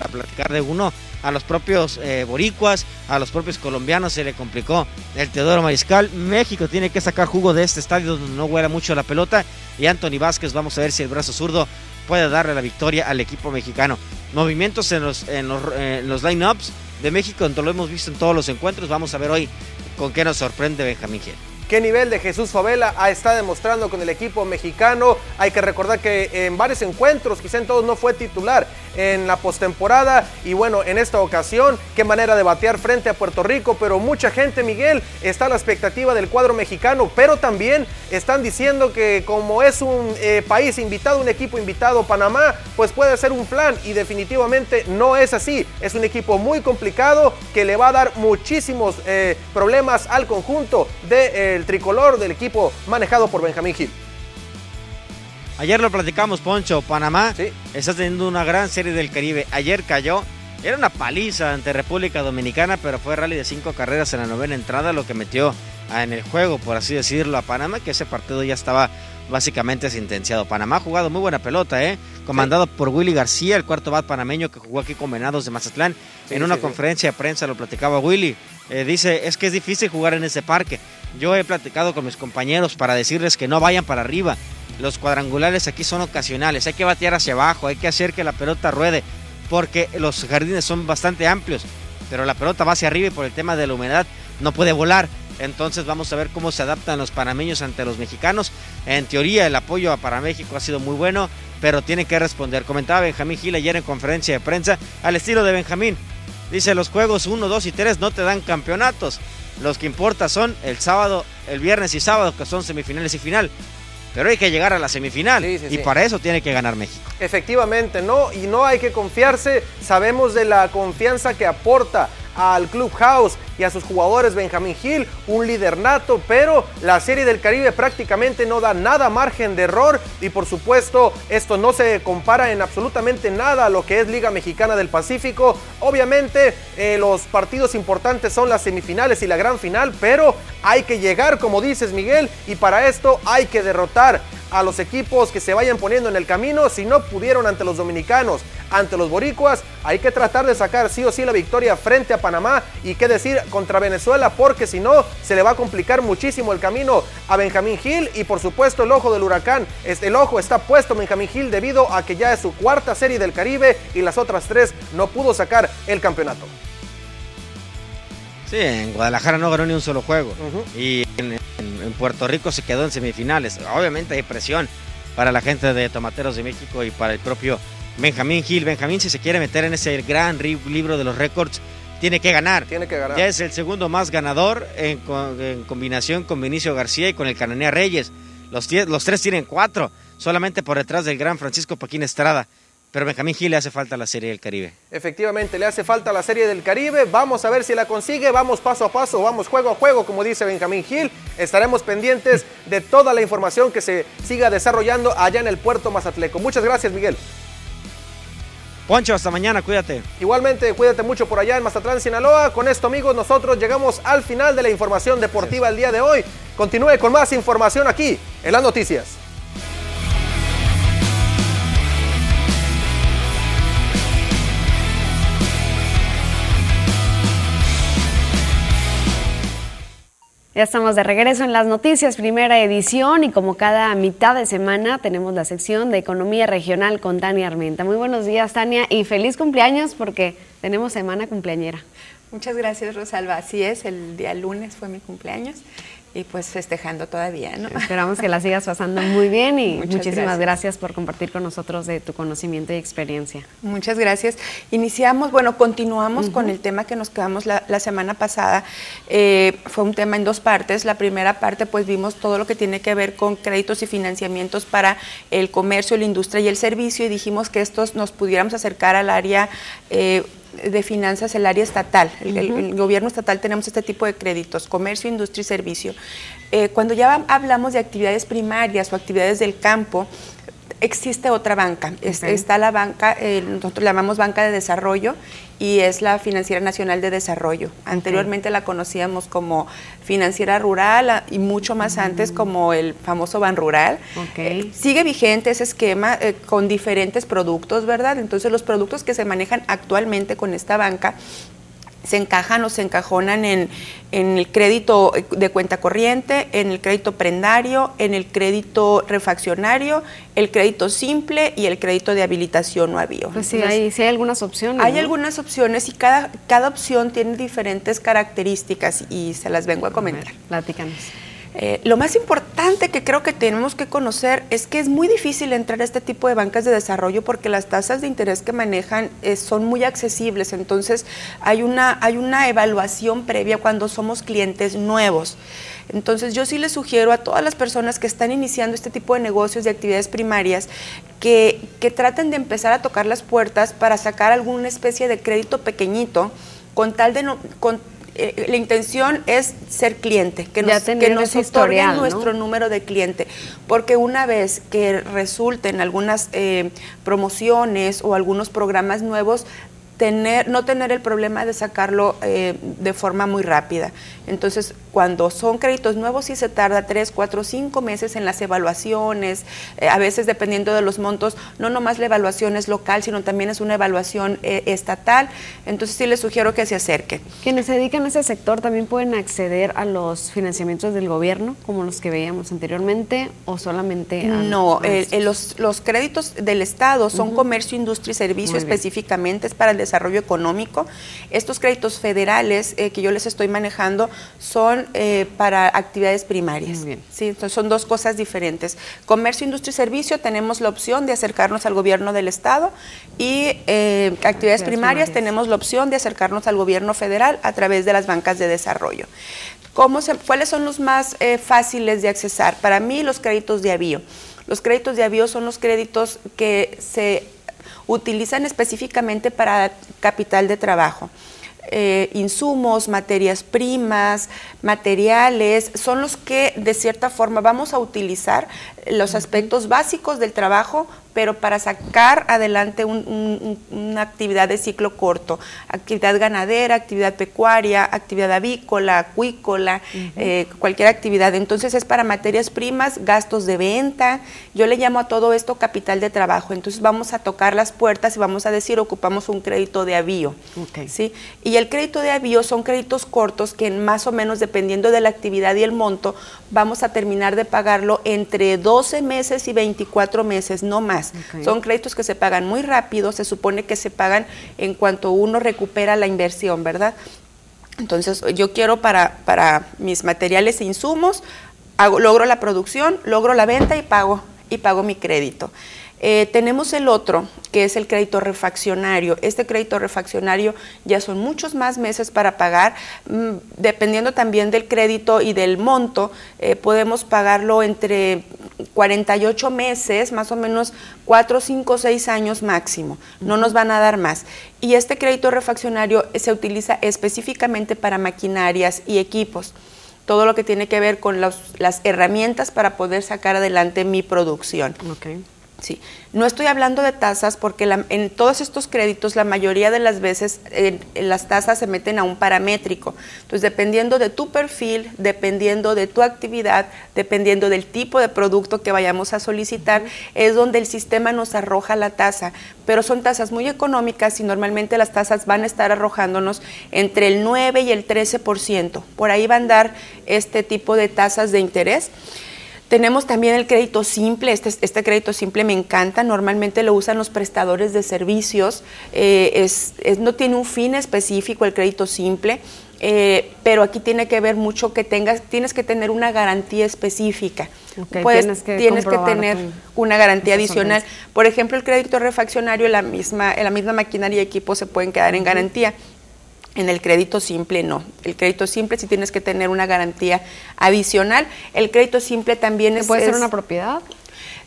eh, a platicar de uno. A los propios eh, boricuas, a los propios colombianos se le complicó el Teodoro Mariscal. México tiene que sacar jugo de este estadio donde no huela mucho la pelota. Y Anthony Vázquez, vamos a ver si el brazo zurdo puede darle la victoria al equipo mexicano. Movimientos en los, en los, en los line-ups de México, lo hemos visto en todos los encuentros. Vamos a ver hoy con qué nos sorprende Benjamín Gil qué nivel de Jesús Favela está demostrando con el equipo mexicano. Hay que recordar que en varios encuentros, quizá en todos no fue titular en la postemporada y bueno, en esta ocasión, qué manera de batear frente a Puerto Rico, pero mucha gente, Miguel, está a la expectativa del cuadro mexicano, pero también están diciendo que como es un eh, país invitado, un equipo invitado, Panamá, pues puede ser un plan y definitivamente no es así. Es un equipo muy complicado que le va a dar muchísimos eh, problemas al conjunto del de, tricolor del equipo manejado por Benjamín Gil. Ayer lo platicamos, Poncho. Panamá está teniendo una gran serie del Caribe. Ayer cayó. Era una paliza ante República Dominicana, pero fue rally de cinco carreras en la novena entrada, lo que metió en el juego, por así decirlo, a Panamá, que ese partido ya estaba básicamente sentenciado. Panamá ha jugado muy buena pelota, ¿eh? comandado por Willy García, el cuarto bat panameño que jugó aquí con Venados de Mazatlán. en una conferencia de prensa lo platicaba Willy. Eh, dice, es que es difícil jugar en ese parque. Yo he platicado con mis compañeros para decirles que no vayan para arriba. Los cuadrangulares aquí son ocasionales, hay que batear hacia abajo, hay que hacer que la pelota ruede, porque los jardines son bastante amplios, pero la pelota va hacia arriba y por el tema de la humedad no puede volar. Entonces vamos a ver cómo se adaptan los panameños ante los mexicanos. En teoría el apoyo para México ha sido muy bueno, pero tiene que responder. Comentaba Benjamín Gil ayer en conferencia de prensa al estilo de Benjamín. Dice, los juegos 1, 2 y 3 no te dan campeonatos. Los que importa son el sábado, el viernes y sábado, que son semifinales y final. Pero hay que llegar a la semifinal y para eso tiene que ganar México. Efectivamente, no, y no hay que confiarse. Sabemos de la confianza que aporta al Clubhouse y a sus jugadores Benjamín Gil, un líder nato, pero la Serie del Caribe prácticamente no da nada margen de error y por supuesto esto no se compara en absolutamente nada a lo que es Liga Mexicana del Pacífico. Obviamente eh, los partidos importantes son las semifinales y la gran final, pero hay que llegar, como dices Miguel, y para esto hay que derrotar a los equipos que se vayan poniendo en el camino. Si no pudieron ante los dominicanos, ante los boricuas, hay que tratar de sacar sí o sí la victoria frente a Panamá y qué decir contra Venezuela, porque si no, se le va a complicar muchísimo el camino a Benjamín Gil y por supuesto el ojo del huracán. El ojo está puesto Benjamín Gil debido a que ya es su cuarta serie del Caribe y las otras tres no pudo sacar el campeonato. Sí, en Guadalajara no ganó ni un solo juego. Y en, Puerto Rico se quedó en semifinales. Obviamente hay presión para la gente de Tomateros de México y para el propio Benjamín Gil. Benjamín, si se quiere meter en ese gran libro de los récords, tiene que ganar. Tiene que ganar. Ya es el segundo más ganador en, combinación con Vinicio García y con el Cananea Reyes. Los, los tres tienen cuatro, solamente por detrás del gran Francisco Paquín Estrada. Pero Benjamín Gil le hace falta la Serie del Caribe. Efectivamente, le hace falta la Serie del Caribe. Vamos a ver si la consigue. Vamos paso a paso, vamos juego a juego, como dice Benjamín Gil. Estaremos pendientes de toda la información que se siga desarrollando allá en el puerto Mazatleco. Muchas gracias, Miguel. Poncho, hasta mañana, cuídate. Igualmente, cuídate mucho por allá en Mazatlán, Sinaloa. Con esto, amigos, nosotros llegamos al final de la información deportiva el día de hoy. Continúe con más información aquí en las noticias. Ya estamos de regreso en las noticias, primera edición y como cada mitad de semana tenemos la sección de Economía Regional con Tania Armenta. Muy buenos días Tania y feliz cumpleaños porque tenemos semana cumpleañera. Muchas gracias Rosalba, así es, el día lunes fue mi cumpleaños y pues festejando todavía, ¿no? Esperamos que la sigas pasando muy bien y [laughs] muchísimas gracias. por compartir con nosotros de tu conocimiento y experiencia. Muchas gracias. Iniciamos, bueno, continuamos con el tema que nos quedamos la, semana pasada. Eh, fue un tema en dos partes. La primera parte, pues vimos todo lo que tiene que ver con créditos y financiamientos para el comercio, la industria y el servicio y dijimos que estos nos pudiéramos acercar al área eh, de finanzas el área estatal. El, gobierno estatal tenemos este tipo de créditos, comercio, industria y servicio. Eh, cuando ya hablamos de actividades primarias o actividades del campo, Existe otra banca. Es- está la banca, eh, nosotros la llamamos Banca de Desarrollo y es la Financiera Nacional de Desarrollo. Anteriormente la conocíamos como Financiera Rural a- y mucho más antes como el famoso Ban Rural. Eh, sigue vigente ese esquema eh, con diferentes productos, ¿verdad? Entonces los productos que se manejan actualmente con esta banca se encajan o se encajonan en, en el crédito de cuenta corriente, en el crédito prendario, en el crédito refaccionario, el crédito simple y el crédito de habilitación o avío. Pues sí, Entonces, hay, sí hay algunas opciones. hay ¿no? algunas opciones y cada, cada opción tiene diferentes características y se las vengo a comentar. Platícanos. Eh, lo más importante que creo que tenemos que conocer es que es muy difícil entrar a este tipo de bancas de desarrollo porque las tasas de interés que manejan eh, son muy accesibles. Entonces hay una, hay una evaluación previa cuando somos clientes nuevos. Entonces yo sí les sugiero a todas las personas que están iniciando este tipo de negocios de actividades primarias que, que traten de empezar a tocar las puertas para sacar alguna especie de crédito pequeñito con tal de no... eh, la intención es ser cliente, que nos, que nos otorguen nuestro número de cliente, porque una vez que resulten algunas eh, promociones o algunos programas nuevos, tener, no tener el problema de sacarlo eh, de forma muy rápida. Entonces, cuando son créditos nuevos, sí se tarda tres, cuatro, cinco meses en las evaluaciones, eh, a veces dependiendo de los montos, no nomás la evaluación es local, sino también es una evaluación eh, estatal. Entonces, sí les sugiero que se acerquen. Quienes se dedican a ese sector también pueden acceder a los financiamientos del gobierno, como los que veíamos anteriormente, o solamente a No, eh, los, los créditos del Estado son comercio, industria y servicio específicamente, es para el desarrollo económico. Estos créditos federales eh, que yo les estoy manejando son eh, para actividades primarias. Sí, entonces son dos cosas diferentes. Comercio, industria y servicio tenemos la opción de acercarnos al gobierno del Estado y eh, actividades primarias primarias. tenemos la opción de acercarnos al gobierno federal a través de las bancas de desarrollo. ¿Cómo se- ¿Cuáles son los más eh, fáciles de accesar? Para mí, los créditos de avío. Los créditos de avío son los créditos que se utilizan específicamente para capital de trabajo. Eh, insumos, materias primas, materiales, son los que de cierta forma vamos a utilizar los aspectos básicos del trabajo, pero para sacar adelante un- un- un- una actividad de ciclo corto, actividad ganadera, actividad pecuaria, actividad avícola, acuícola, eh, cualquier actividad. Entonces es para materias primas, gastos de venta. Yo le llamo a todo esto capital de trabajo. Entonces vamos a tocar las puertas y vamos a decir ocupamos un crédito de avío. ¿sí? Y el crédito de avío son créditos cortos que más o menos dependiendo de la actividad y el monto, vamos a terminar de pagarlo entre 12 meses y 24 meses, no más. Son créditos que se pagan muy rápido, se supone que se pagan en cuanto uno recupera la inversión, ¿verdad? Entonces, yo quiero para, para mis materiales e insumos, hago- logro la producción, logro la venta y pago, y pago mi crédito. Eh, tenemos el otro, que es el crédito refaccionario. Este crédito refaccionario ya son muchos más meses para pagar. Mm, dependiendo también del crédito y del monto, eh, podemos pagarlo entre 48 meses, más o menos 4, 5, 6 años máximo. No nos van a dar más. Y este crédito refaccionario se utiliza específicamente para maquinarias y equipos. Todo lo que tiene que ver con los- las herramientas para poder sacar adelante mi producción. Sí. No estoy hablando de tasas porque la- en todos estos créditos la mayoría de las veces eh, las tasas se meten a un paramétrico. Entonces, dependiendo de tu perfil, dependiendo de tu actividad, dependiendo del tipo de producto que vayamos a solicitar, es donde el sistema nos arroja la tasa. Pero son tasas muy económicas y normalmente las tasas van a estar arrojándonos entre el 9 y el 13%. Por ahí va a andar este tipo de tasas de interés. Tenemos también el crédito simple, este, este crédito simple me encanta, normalmente lo usan los prestadores de servicios, eh, es- es- no tiene un fin específico el crédito simple, eh, pero aquí tiene que ver mucho que tengas, tienes que tener una garantía específica. Puedes- tienes que tienes que tener una garantía adicional. Por ejemplo, el crédito refaccionario, la misma, la misma maquinaria y equipo se pueden quedar en garantía. En el crédito simple no. El crédito simple sí tienes que tener una garantía adicional. El crédito simple también es... ¿Puede ser una propiedad?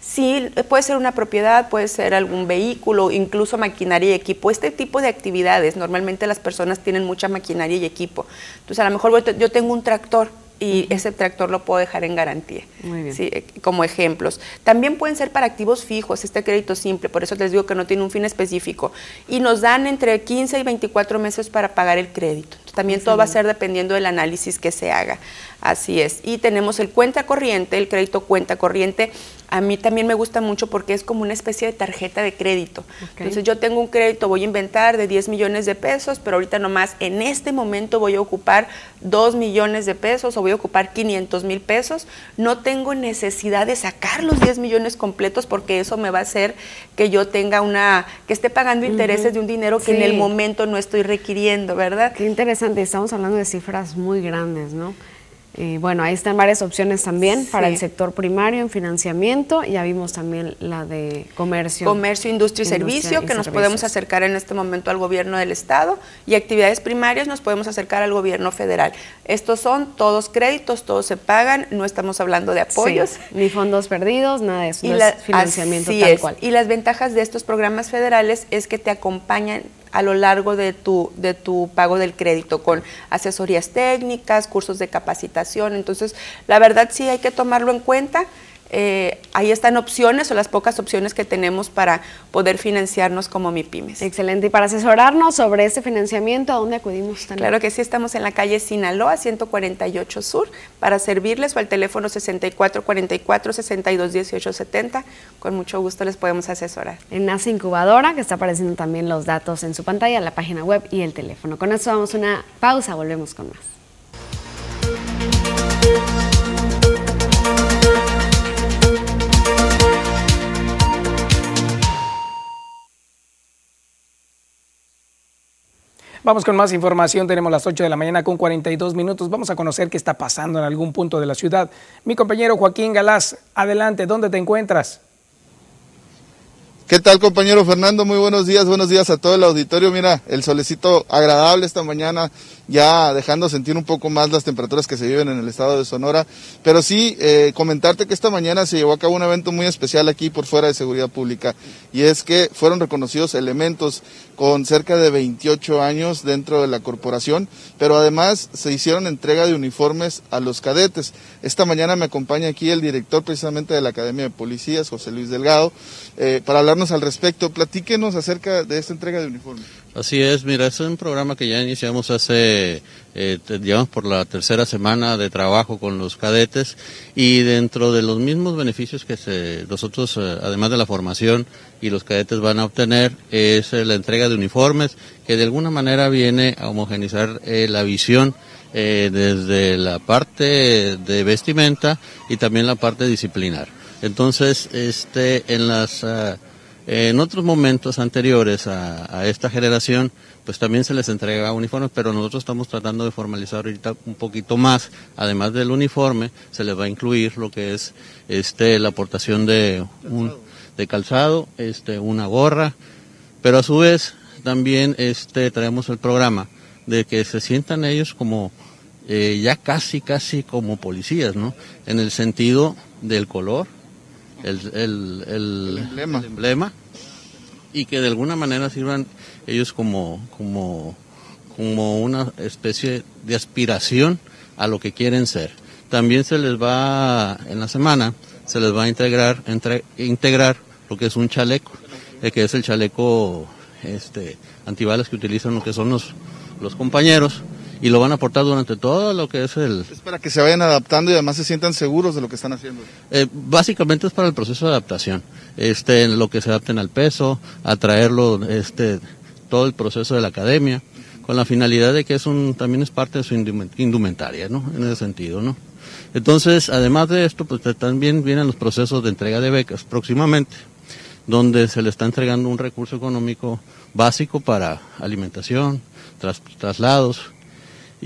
Sí, puede ser una propiedad, puede ser algún vehículo, incluso maquinaria y equipo. Este tipo de actividades, normalmente las personas tienen mucha maquinaria y equipo. Entonces, a lo mejor yo tengo un tractor y ese tractor lo puedo dejar en garantía. Muy bien. Sí, eh, como ejemplos. También pueden ser para activos fijos, este crédito simple, por eso les digo que no tiene un fin específico. Y nos dan entre 15 y 24 meses para pagar el crédito. También todo va a ser dependiendo del análisis que se haga. Así es. Y tenemos el cuenta corriente, el crédito cuenta corriente. A mí también me gusta mucho porque es como una especie de tarjeta de crédito. Entonces yo tengo un crédito, voy a inventar de 10 millones de pesos, pero ahorita nomás en este momento voy a ocupar 2 millones de pesos o voy a ocupar 500 mil pesos. No tengo necesidad de sacar los 10 millones completos porque eso me va a hacer que yo tenga una, que esté pagando intereses de un dinero que en el momento no estoy requiriendo, ¿verdad? Qué interesante, estamos hablando de cifras muy grandes, ¿no? Eh, bueno, ahí están varias opciones también para el sector primario en financiamiento. Ya vimos también la de comercio. Comercio, industria y servicio, que nos podemos acercar en este momento al gobierno del Estado y actividades primarias nos podemos acercar al gobierno federal. Estos son todos créditos, todos se pagan, no estamos hablando de apoyos. Sí, ni fondos perdidos, nada de eso. no la- es financiamiento así tal es. cual. Y las ventajas de estos programas federales es que te acompañan a lo largo de tu, de tu pago del crédito con asesorías técnicas, cursos de capacitación. Entonces, la verdad sí hay que tomarlo en cuenta. Eh, ahí están opciones o las pocas opciones que tenemos para poder financiarnos como MIPIMES. Excelente. Y para asesorarnos sobre este financiamiento, ¿a dónde acudimos también? Claro que sí, estamos en la calle Sinaloa, 148 Sur, para servirles o al teléfono 6444-621870. Con mucho gusto les podemos asesorar. En NASA Incubadora, que está apareciendo también los datos en su pantalla, la página web y el teléfono. Con esto vamos a una pausa, volvemos con más. Vamos con más información. Tenemos las 8 de la mañana con 42 minutos. Vamos a conocer qué está pasando en algún punto de la ciudad. Mi compañero Joaquín Galás, adelante, ¿dónde te encuentras? ¿Qué tal compañero Fernando? Muy buenos días, buenos días a todo el auditorio. Mira, el solecito agradable esta mañana, ya dejando sentir un poco más las temperaturas que se viven en el estado de Sonora. Pero sí, eh, comentarte que esta mañana se llevó a cabo un evento muy especial aquí por fuera de seguridad pública. Y es que fueron reconocidos elementos con cerca de 28 años dentro de la corporación, pero además se hicieron entrega de uniformes a los cadetes. Esta mañana me acompaña aquí el director precisamente de la Academia de Policías, José Luis Delgado, eh, para hablarnos al respecto. Platíquenos acerca de esta entrega de uniformes. Así es, mira, es un programa que ya iniciamos hace, eh, llevamos por la tercera semana de trabajo con los cadetes y dentro de los mismos beneficios que se, nosotros, eh, además de la formación y los cadetes van a obtener, es eh, la entrega de uniformes que de alguna manera viene a homogenizar la visión desde la parte de vestimenta y también la parte disciplinar. Entonces, este, en las... ah, en otros momentos anteriores a, esta generación, pues también se les entrega uniformes, pero nosotros estamos tratando de formalizar ahorita un poquito más. Además del uniforme, se les va a incluir lo que es este la aportación de un de calzado, este una gorra, pero a su vez también este traemos el programa de que se sientan ellos como eh, ya casi casi como policías, ¿no? En el sentido del color, el, el, el- emblema. el emblema, y que de alguna manera sirvan ellos como, como, como una especie de aspiración a lo que quieren ser. También se les va, en la semana, se les va a integrar, entre- integrar lo que es un chaleco, eh, que es el chaleco este, antibalas que utilizan lo que son los, los compañeros, y lo van a aportar durante todo lo que es el, Es para que se vayan adaptando y además se sientan seguros de lo que están haciendo. eh, básicamente es para el proceso de adaptación, este, en lo que se adapten al peso, a traerlo, este, todo el proceso de la academia, con la finalidad de que es un, también es parte de su indumen- indumentaria, ¿no? En ese sentido, ¿no? Entonces, además de esto, pues también vienen los procesos de entrega de becas próximamente, donde se le está entregando un recurso económico básico para alimentación, tras- traslados,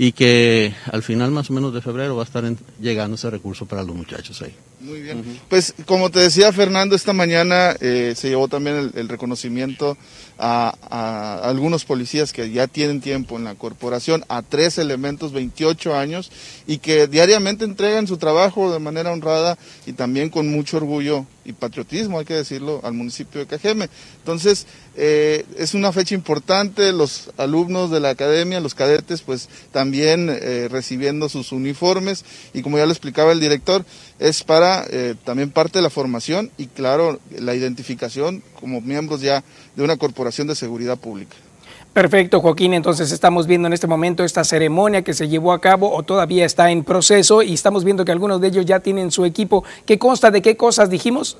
y que al final más o menos de febrero va a estar llegando ese recurso para los muchachos ahí. Muy bien. Pues como te decía Fernando, esta mañana eh, se llevó también el, el reconocimiento a, a algunos policías que ya tienen tiempo en la corporación, a tres elementos, 28 años, y que diariamente entregan su trabajo de manera honrada y también con mucho orgullo y patriotismo, hay que decirlo, al municipio de Cajeme. Entonces, eh, es una fecha importante, los alumnos de la academia, los cadetes, pues también eh, recibiendo sus uniformes y como ya lo explicaba el director, es para eh, también parte de la formación y claro, la identificación como miembros ya de una corporación de seguridad pública. Perfecto, Joaquín. Entonces estamos viendo en este momento esta ceremonia que se llevó a cabo o todavía está en proceso y estamos viendo que algunos de ellos ya tienen su equipo. ¿Qué consta de qué cosas dijimos?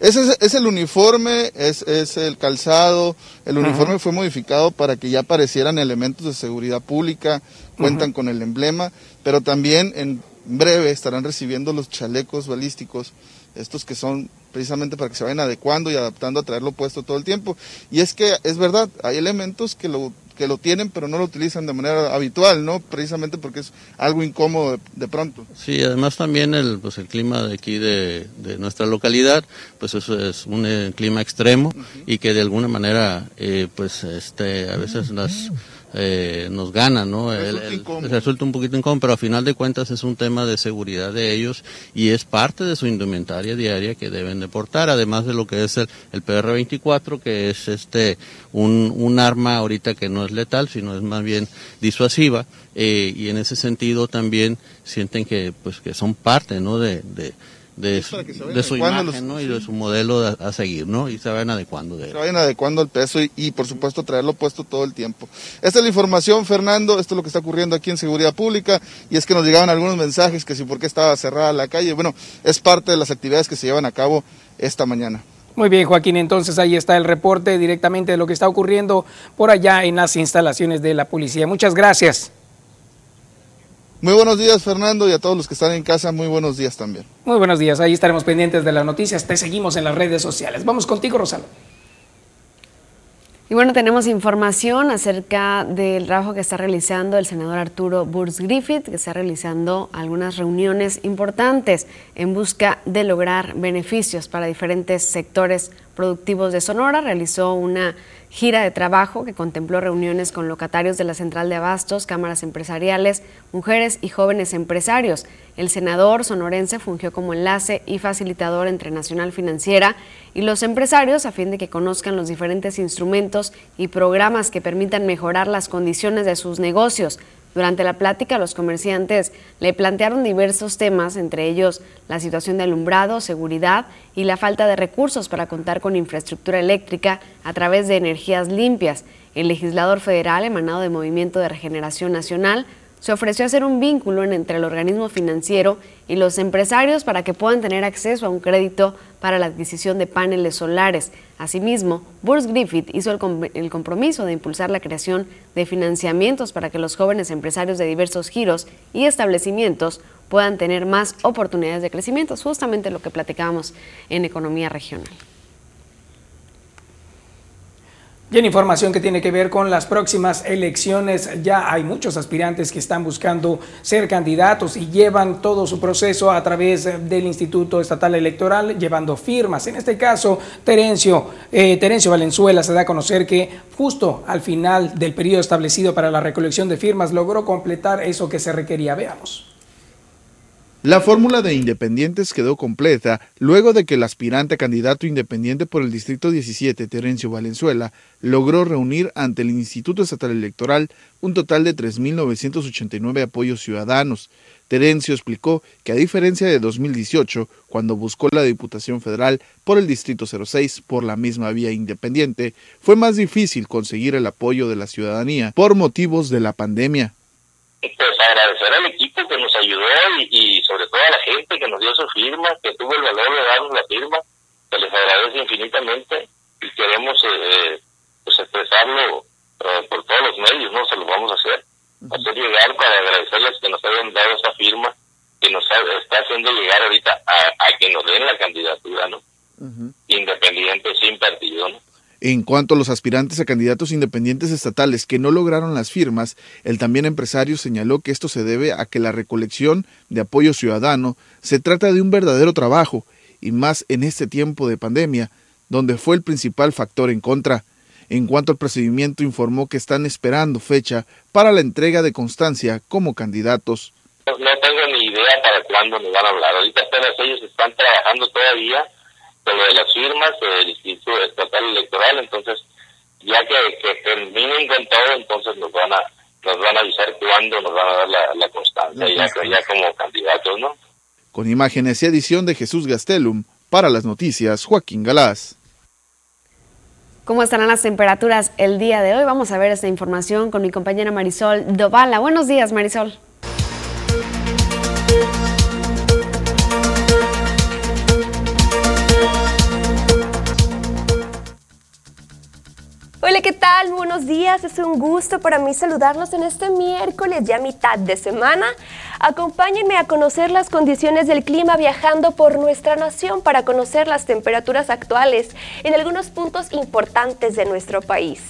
Ese es, es el uniforme, es, es el calzado. El uniforme fue modificado para que ya aparecieran elementos de seguridad pública, cuentan con el emblema, pero también en breve estarán recibiendo los chalecos balísticos, estos que son precisamente para que se vayan adecuando y adaptando a traerlo puesto todo el tiempo. Y es que es verdad, hay elementos que lo que lo tienen pero no lo utilizan de manera habitual, ¿no? Precisamente porque es algo incómodo de, de pronto. Sí, además también el, pues el clima de aquí de, de nuestra localidad, pues eso es un eh, clima extremo y que de alguna manera, eh, pues este, a veces las eh, nos gana, ¿no? El- el- resulta un poquito incómodo, pero a final de cuentas es un tema de seguridad de ellos y es parte de su indumentaria diaria que deben de portar, además de lo que es el, el PR-24, que es este un, un arma ahorita que no es letal, sino es más bien disuasiva, eh, y en ese sentido también sienten que pues que son parte, ¿no? De, de, de, su imagen, los- ¿no? Y de su modelo a, a seguir, ¿no? Y se vayan adecuando de él. Se vayan adecuando al peso y, y, por supuesto traerlo puesto todo el tiempo. Esta es la información, Fernando, esto es lo que está ocurriendo aquí en Seguridad Pública y es que nos llegaban algunos mensajes que si por qué estaba cerrada la calle, bueno, es parte de las actividades que se llevan a cabo esta mañana. Muy bien, Joaquín, entonces ahí está el reporte directamente de lo que está ocurriendo por allá en las instalaciones de la policía. Muchas gracias. Muy buenos días, Fernando, y a todos los que están en casa, muy buenos días también. Muy buenos días, ahí estaremos pendientes de las noticias. Te seguimos en las redes sociales. Vamos contigo, Rosalo. Y bueno, tenemos información acerca del trabajo que está realizando el senador Arturo Burs Griffith, que está realizando algunas reuniones importantes en busca de lograr beneficios para diferentes sectores productivos de Sonora. Realizó una gira de trabajo que contempló reuniones con locatarios de la Central de Abastos, cámaras empresariales, mujeres y jóvenes empresarios. El senador sonorense fungió como enlace y facilitador entre Nacional Financiera y los empresarios a fin de que conozcan los diferentes instrumentos y programas que permitan mejorar las condiciones de sus negocios. Durante la plática, los comerciantes le plantearon diversos temas, entre ellos la situación de alumbrado, seguridad y la falta de recursos para contar con infraestructura eléctrica a través de energías limpias. El legislador federal, emanado de Movimiento de Regeneración Nacional, se ofreció hacer un vínculo en- entre el organismo financiero y los empresarios para que puedan tener acceso a un crédito para la adquisición de paneles solares. Asimismo, Burs Griffith hizo el, el compromiso de impulsar la creación de financiamientos para que los jóvenes empresarios de diversos giros y establecimientos puedan tener más oportunidades de crecimiento, justamente lo que platicábamos en Economía Regional. Y en información que tiene que ver con las próximas elecciones, ya hay muchos aspirantes que están buscando ser candidatos y llevan todo su proceso a través del Instituto Estatal Electoral, llevando firmas. En este caso, Terencio, eh, Terencio Valenzuela se da a conocer que justo al final del periodo establecido para la recolección de firmas logró completar eso que se requería. Veamos. La fórmula de independientes quedó completa luego de que el aspirante candidato independiente por el Distrito 17, Terencio Valenzuela, logró reunir ante el Instituto Estatal Electoral un total de 3.989 apoyos ciudadanos. Terencio explicó que a diferencia de 2018, cuando buscó la Diputación Federal por el Distrito 06 por la misma vía independiente, fue más difícil conseguir el apoyo de la ciudadanía por motivos de la pandemia. pues agradecer al equipo que nos ayudó y, y sobre todo a la gente que nos dio su firma, que tuvo el valor de darnos la firma, que les agradece infinitamente y queremos eh, pues expresarlo eh, por todos los medios, ¿no? Se lo vamos a hacer, hacer llegar para agradecerles que nos hayan dado esa firma que nos ha- está haciendo llegar ahorita a, a que nos den la candidatura, ¿no? Independiente, sin partido, ¿no? En cuanto a los aspirantes a candidatos independientes estatales que no lograron las firmas, el también empresario señaló que esto se debe a que la recolección de apoyo ciudadano se trata de un verdadero trabajo, y más en este tiempo de pandemia, donde fue el principal factor en contra. En cuanto al procedimiento, informó que están esperando fecha para la entrega de constancia como candidatos. No tengo ni idea para cuándo nos van a hablar. Ahorita apenas ellos están trabajando todavía con lo de las firmas del Instituto Estatal Electoral, entonces ya que, terminen con todo, entonces nos van a nos van a avisar cuándo nos van a dar la, constancia, ya, ya como candidatos, ¿no? Con imágenes y edición de Jesús Gastelum, para las noticias, Joaquín Galás. ¿Cómo estarán las temperaturas el día de hoy? Vamos a ver esta información con mi compañera Marisol Dovala. Buenos días, Marisol. Hola, ¿qué tal? Buenos días. Es un gusto para mí saludarlos en este miércoles, ya mitad de semana. Acompáñenme a conocer las condiciones del clima viajando por nuestra nación para conocer las temperaturas actuales en algunos puntos importantes de nuestro país.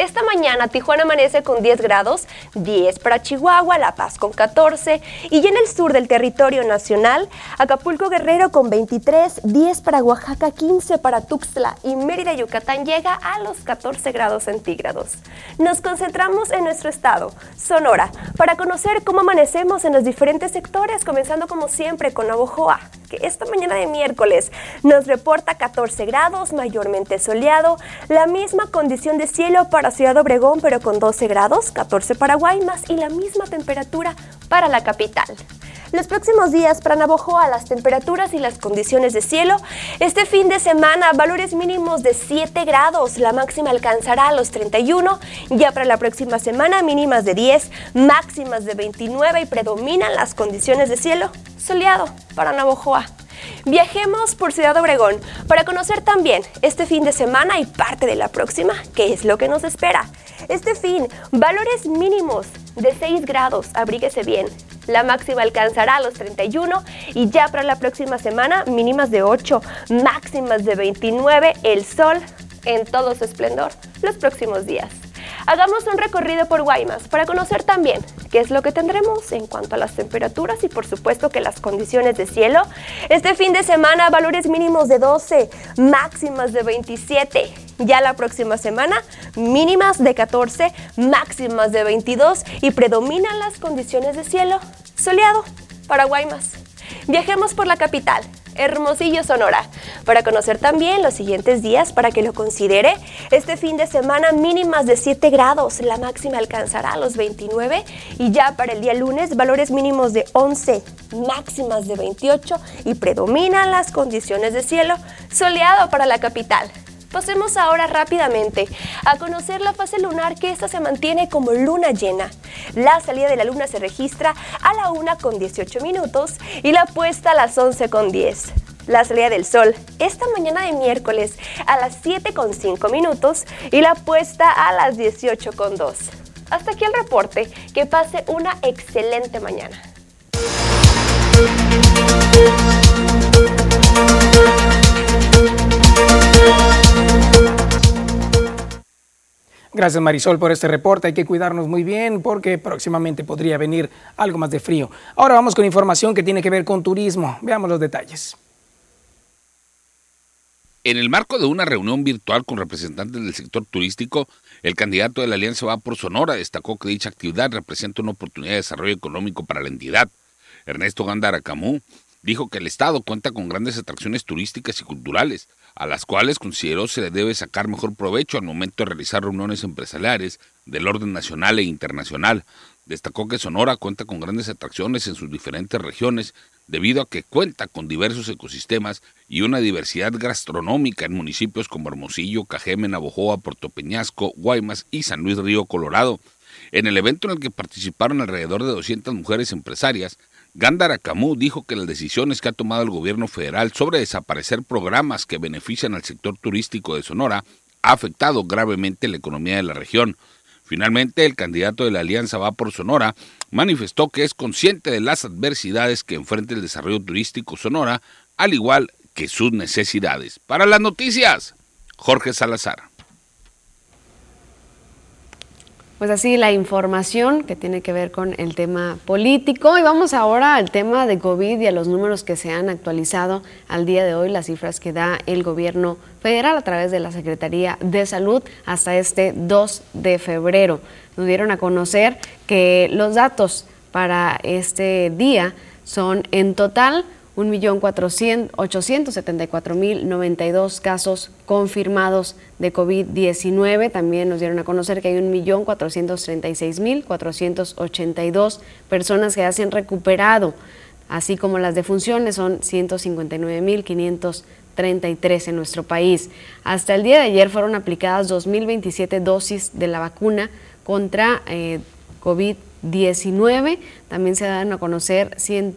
Esta mañana Tijuana amanece con 10 grados, 10 para Chihuahua, La Paz con 14 y en el sur del territorio nacional, Acapulco Guerrero con 23, 10 para Oaxaca, 15 para Tuxtla y Mérida, Yucatán llega a los 14 grados centígrados. Nos concentramos en nuestro estado, Sonora, para conocer cómo amanecemos en los diferentes sectores, comenzando como siempre con Navojoa, que esta mañana de miércoles nos reporta 14 grados, mayormente soleado, la misma condición de cielo para Ciudad Obregón, pero con 12 grados, 14 para Guaymas y la misma temperatura para la capital. Los próximos días para Navojoa, las temperaturas y las condiciones de cielo. Este fin de semana, valores mínimos de 7 grados, la máxima alcanzará los 31. Ya para la próxima semana, mínimas de 10, máximas de 29 y predominan las condiciones de cielo soleado para Navojoa. Viajemos por Ciudad Obregón para conocer también este fin de semana y parte de la próxima, qué es lo que nos espera. Este fin, valores mínimos de 6 grados, abríguese bien. La máxima alcanzará los 31 y ya para la próxima semana mínimas de 8, máximas de 29, el sol en todo su esplendor los próximos días. Hagamos un recorrido por Guaymas para conocer también qué es lo que tendremos en cuanto a las temperaturas y por supuesto que las condiciones de cielo. Este fin de semana valores mínimos de 12, máximas de 27. Ya la próxima semana mínimas de 14, máximas de 22 y predominan las condiciones de cielo soleado para Guaymas. Viajemos por la capital. Hermosillo, Sonora, para conocer también los siguientes días para que lo considere. Este fin de semana mínimas de 7 grados, la máxima alcanzará los 29 y ya para el día lunes valores mínimos de 11, máximas de 28 y predominan las condiciones de cielo soleado para la capital. Pasemos ahora rápidamente a conocer la fase lunar que esta se mantiene como luna llena. La salida de la luna se registra a la 1 con 18 minutos y la puesta a las 11 con 10. La salida del sol esta mañana de miércoles a las 7 con 5 minutos y la puesta a las 18 con 2. Hasta aquí el reporte. Que pase una excelente mañana. Gracias Marisol por este reporte. Hay que cuidarnos muy bien porque próximamente podría venir algo más de frío. Ahora vamos con información que tiene que ver con turismo. Veamos los detalles. En el marco de una reunión virtual con representantes del sector turístico, el candidato de la Alianza Va por Sonora destacó que dicha actividad representa una oportunidad de desarrollo económico para la entidad. Ernesto Gándara Camú dijo que el Estado cuenta con grandes atracciones turísticas y culturales, a las cuales consideró se le debe sacar mejor provecho al momento de realizar reuniones empresariales del orden nacional e internacional. Destacó que Sonora cuenta con grandes atracciones en sus diferentes regiones debido a que cuenta con diversos ecosistemas y una diversidad gastronómica en municipios como Hermosillo, Cajeme, Navojoa, Puerto Peñasco, Guaymas y San Luis Río Colorado. En el evento en el que participaron alrededor de 200 mujeres empresarias, Gándara Camus dijo que las decisiones que ha tomado el gobierno federal sobre desaparecer programas que benefician al sector turístico de Sonora ha afectado gravemente la economía de la región. Finalmente, el candidato de la Alianza Va por Sonora manifestó que es consciente de las adversidades que enfrenta el desarrollo turístico Sonora, al igual que sus necesidades. Para las noticias, Jorge Salazar. Pues así la información que tiene que ver con el tema político. Y vamos ahora al tema de COVID y a los números que se han actualizado al día de hoy, las cifras que da el gobierno federal a través de la Secretaría de Salud hasta este 2 de febrero. Nos dieron a conocer que los datos para este día son en total 1.874.092 casos confirmados de COVID-19. También nos dieron a conocer que hay 1.436.482 personas que ya se han recuperado, así como las defunciones son 159.533 en nuestro país. Hasta el día de ayer fueron aplicadas 2.027 dosis de la vacuna contra eh, COVID-19. También se dan a conocer 100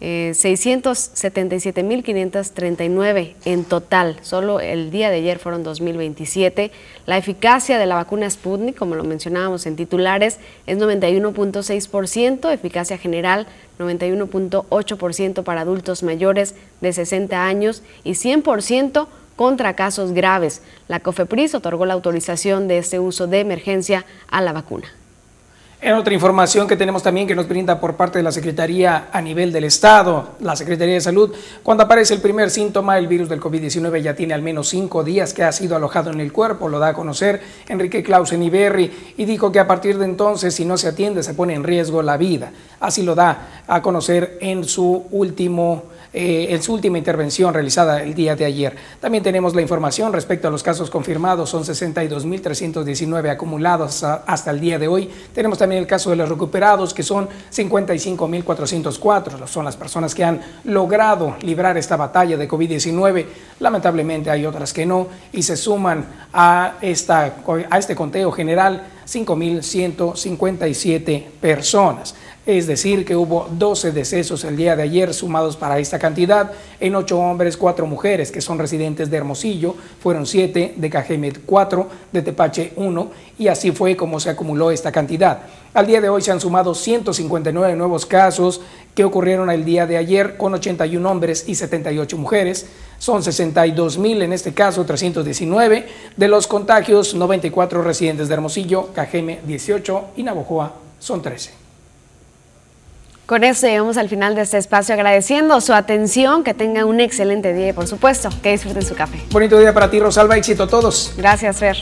eh, 677.539 en total. Solo el día de ayer fueron 2.027. La eficacia de la vacuna Sputnik, como lo mencionábamos en titulares, es 91.6%, eficacia general 91.8% para adultos mayores de 60 años y 100% contra casos graves. La COFEPRIS otorgó la autorización de este uso de emergencia a la vacuna. En otra información que tenemos también que nos brinda por parte de la Secretaría a nivel del Estado, la Secretaría de Salud, cuando aparece el primer síntoma, el virus del COVID-19 ya tiene al menos cinco días que ha sido alojado en el cuerpo, lo da a conocer Enrique Clausen Iberri y dijo que a partir de entonces, si no se atiende, se pone en riesgo la vida. Así lo da a conocer en su último eh, en su última intervención realizada el día de ayer. También tenemos la información respecto a los casos confirmados, son 62.319 acumulados hasta el día de hoy. Tenemos también el caso de los recuperados, que son 55.404, son las personas que han logrado librar esta batalla de COVID-19. Lamentablemente hay otras que no y se suman a, esta, a este conteo general 5.157 personas es decir, que hubo 12 decesos el día de ayer sumados para esta cantidad, en 8 hombres, 4 mujeres que son residentes de Hermosillo, fueron 7, de Cajemet 4, de Tepache 1, y así fue como se acumuló esta cantidad. Al día de hoy se han sumado 159 nuevos casos que ocurrieron el día de ayer con 81 hombres y 78 mujeres. Son 62 mil en este caso, 319. De los contagios, 94 residentes de Hermosillo, Cajeme 18 y Navojoa son 13. Con eso llegamos al final de este espacio agradeciendo su atención, que tengan un excelente día y por supuesto que disfruten su café. Bonito día para ti, Rosalba, éxito a todos. Gracias, Fer.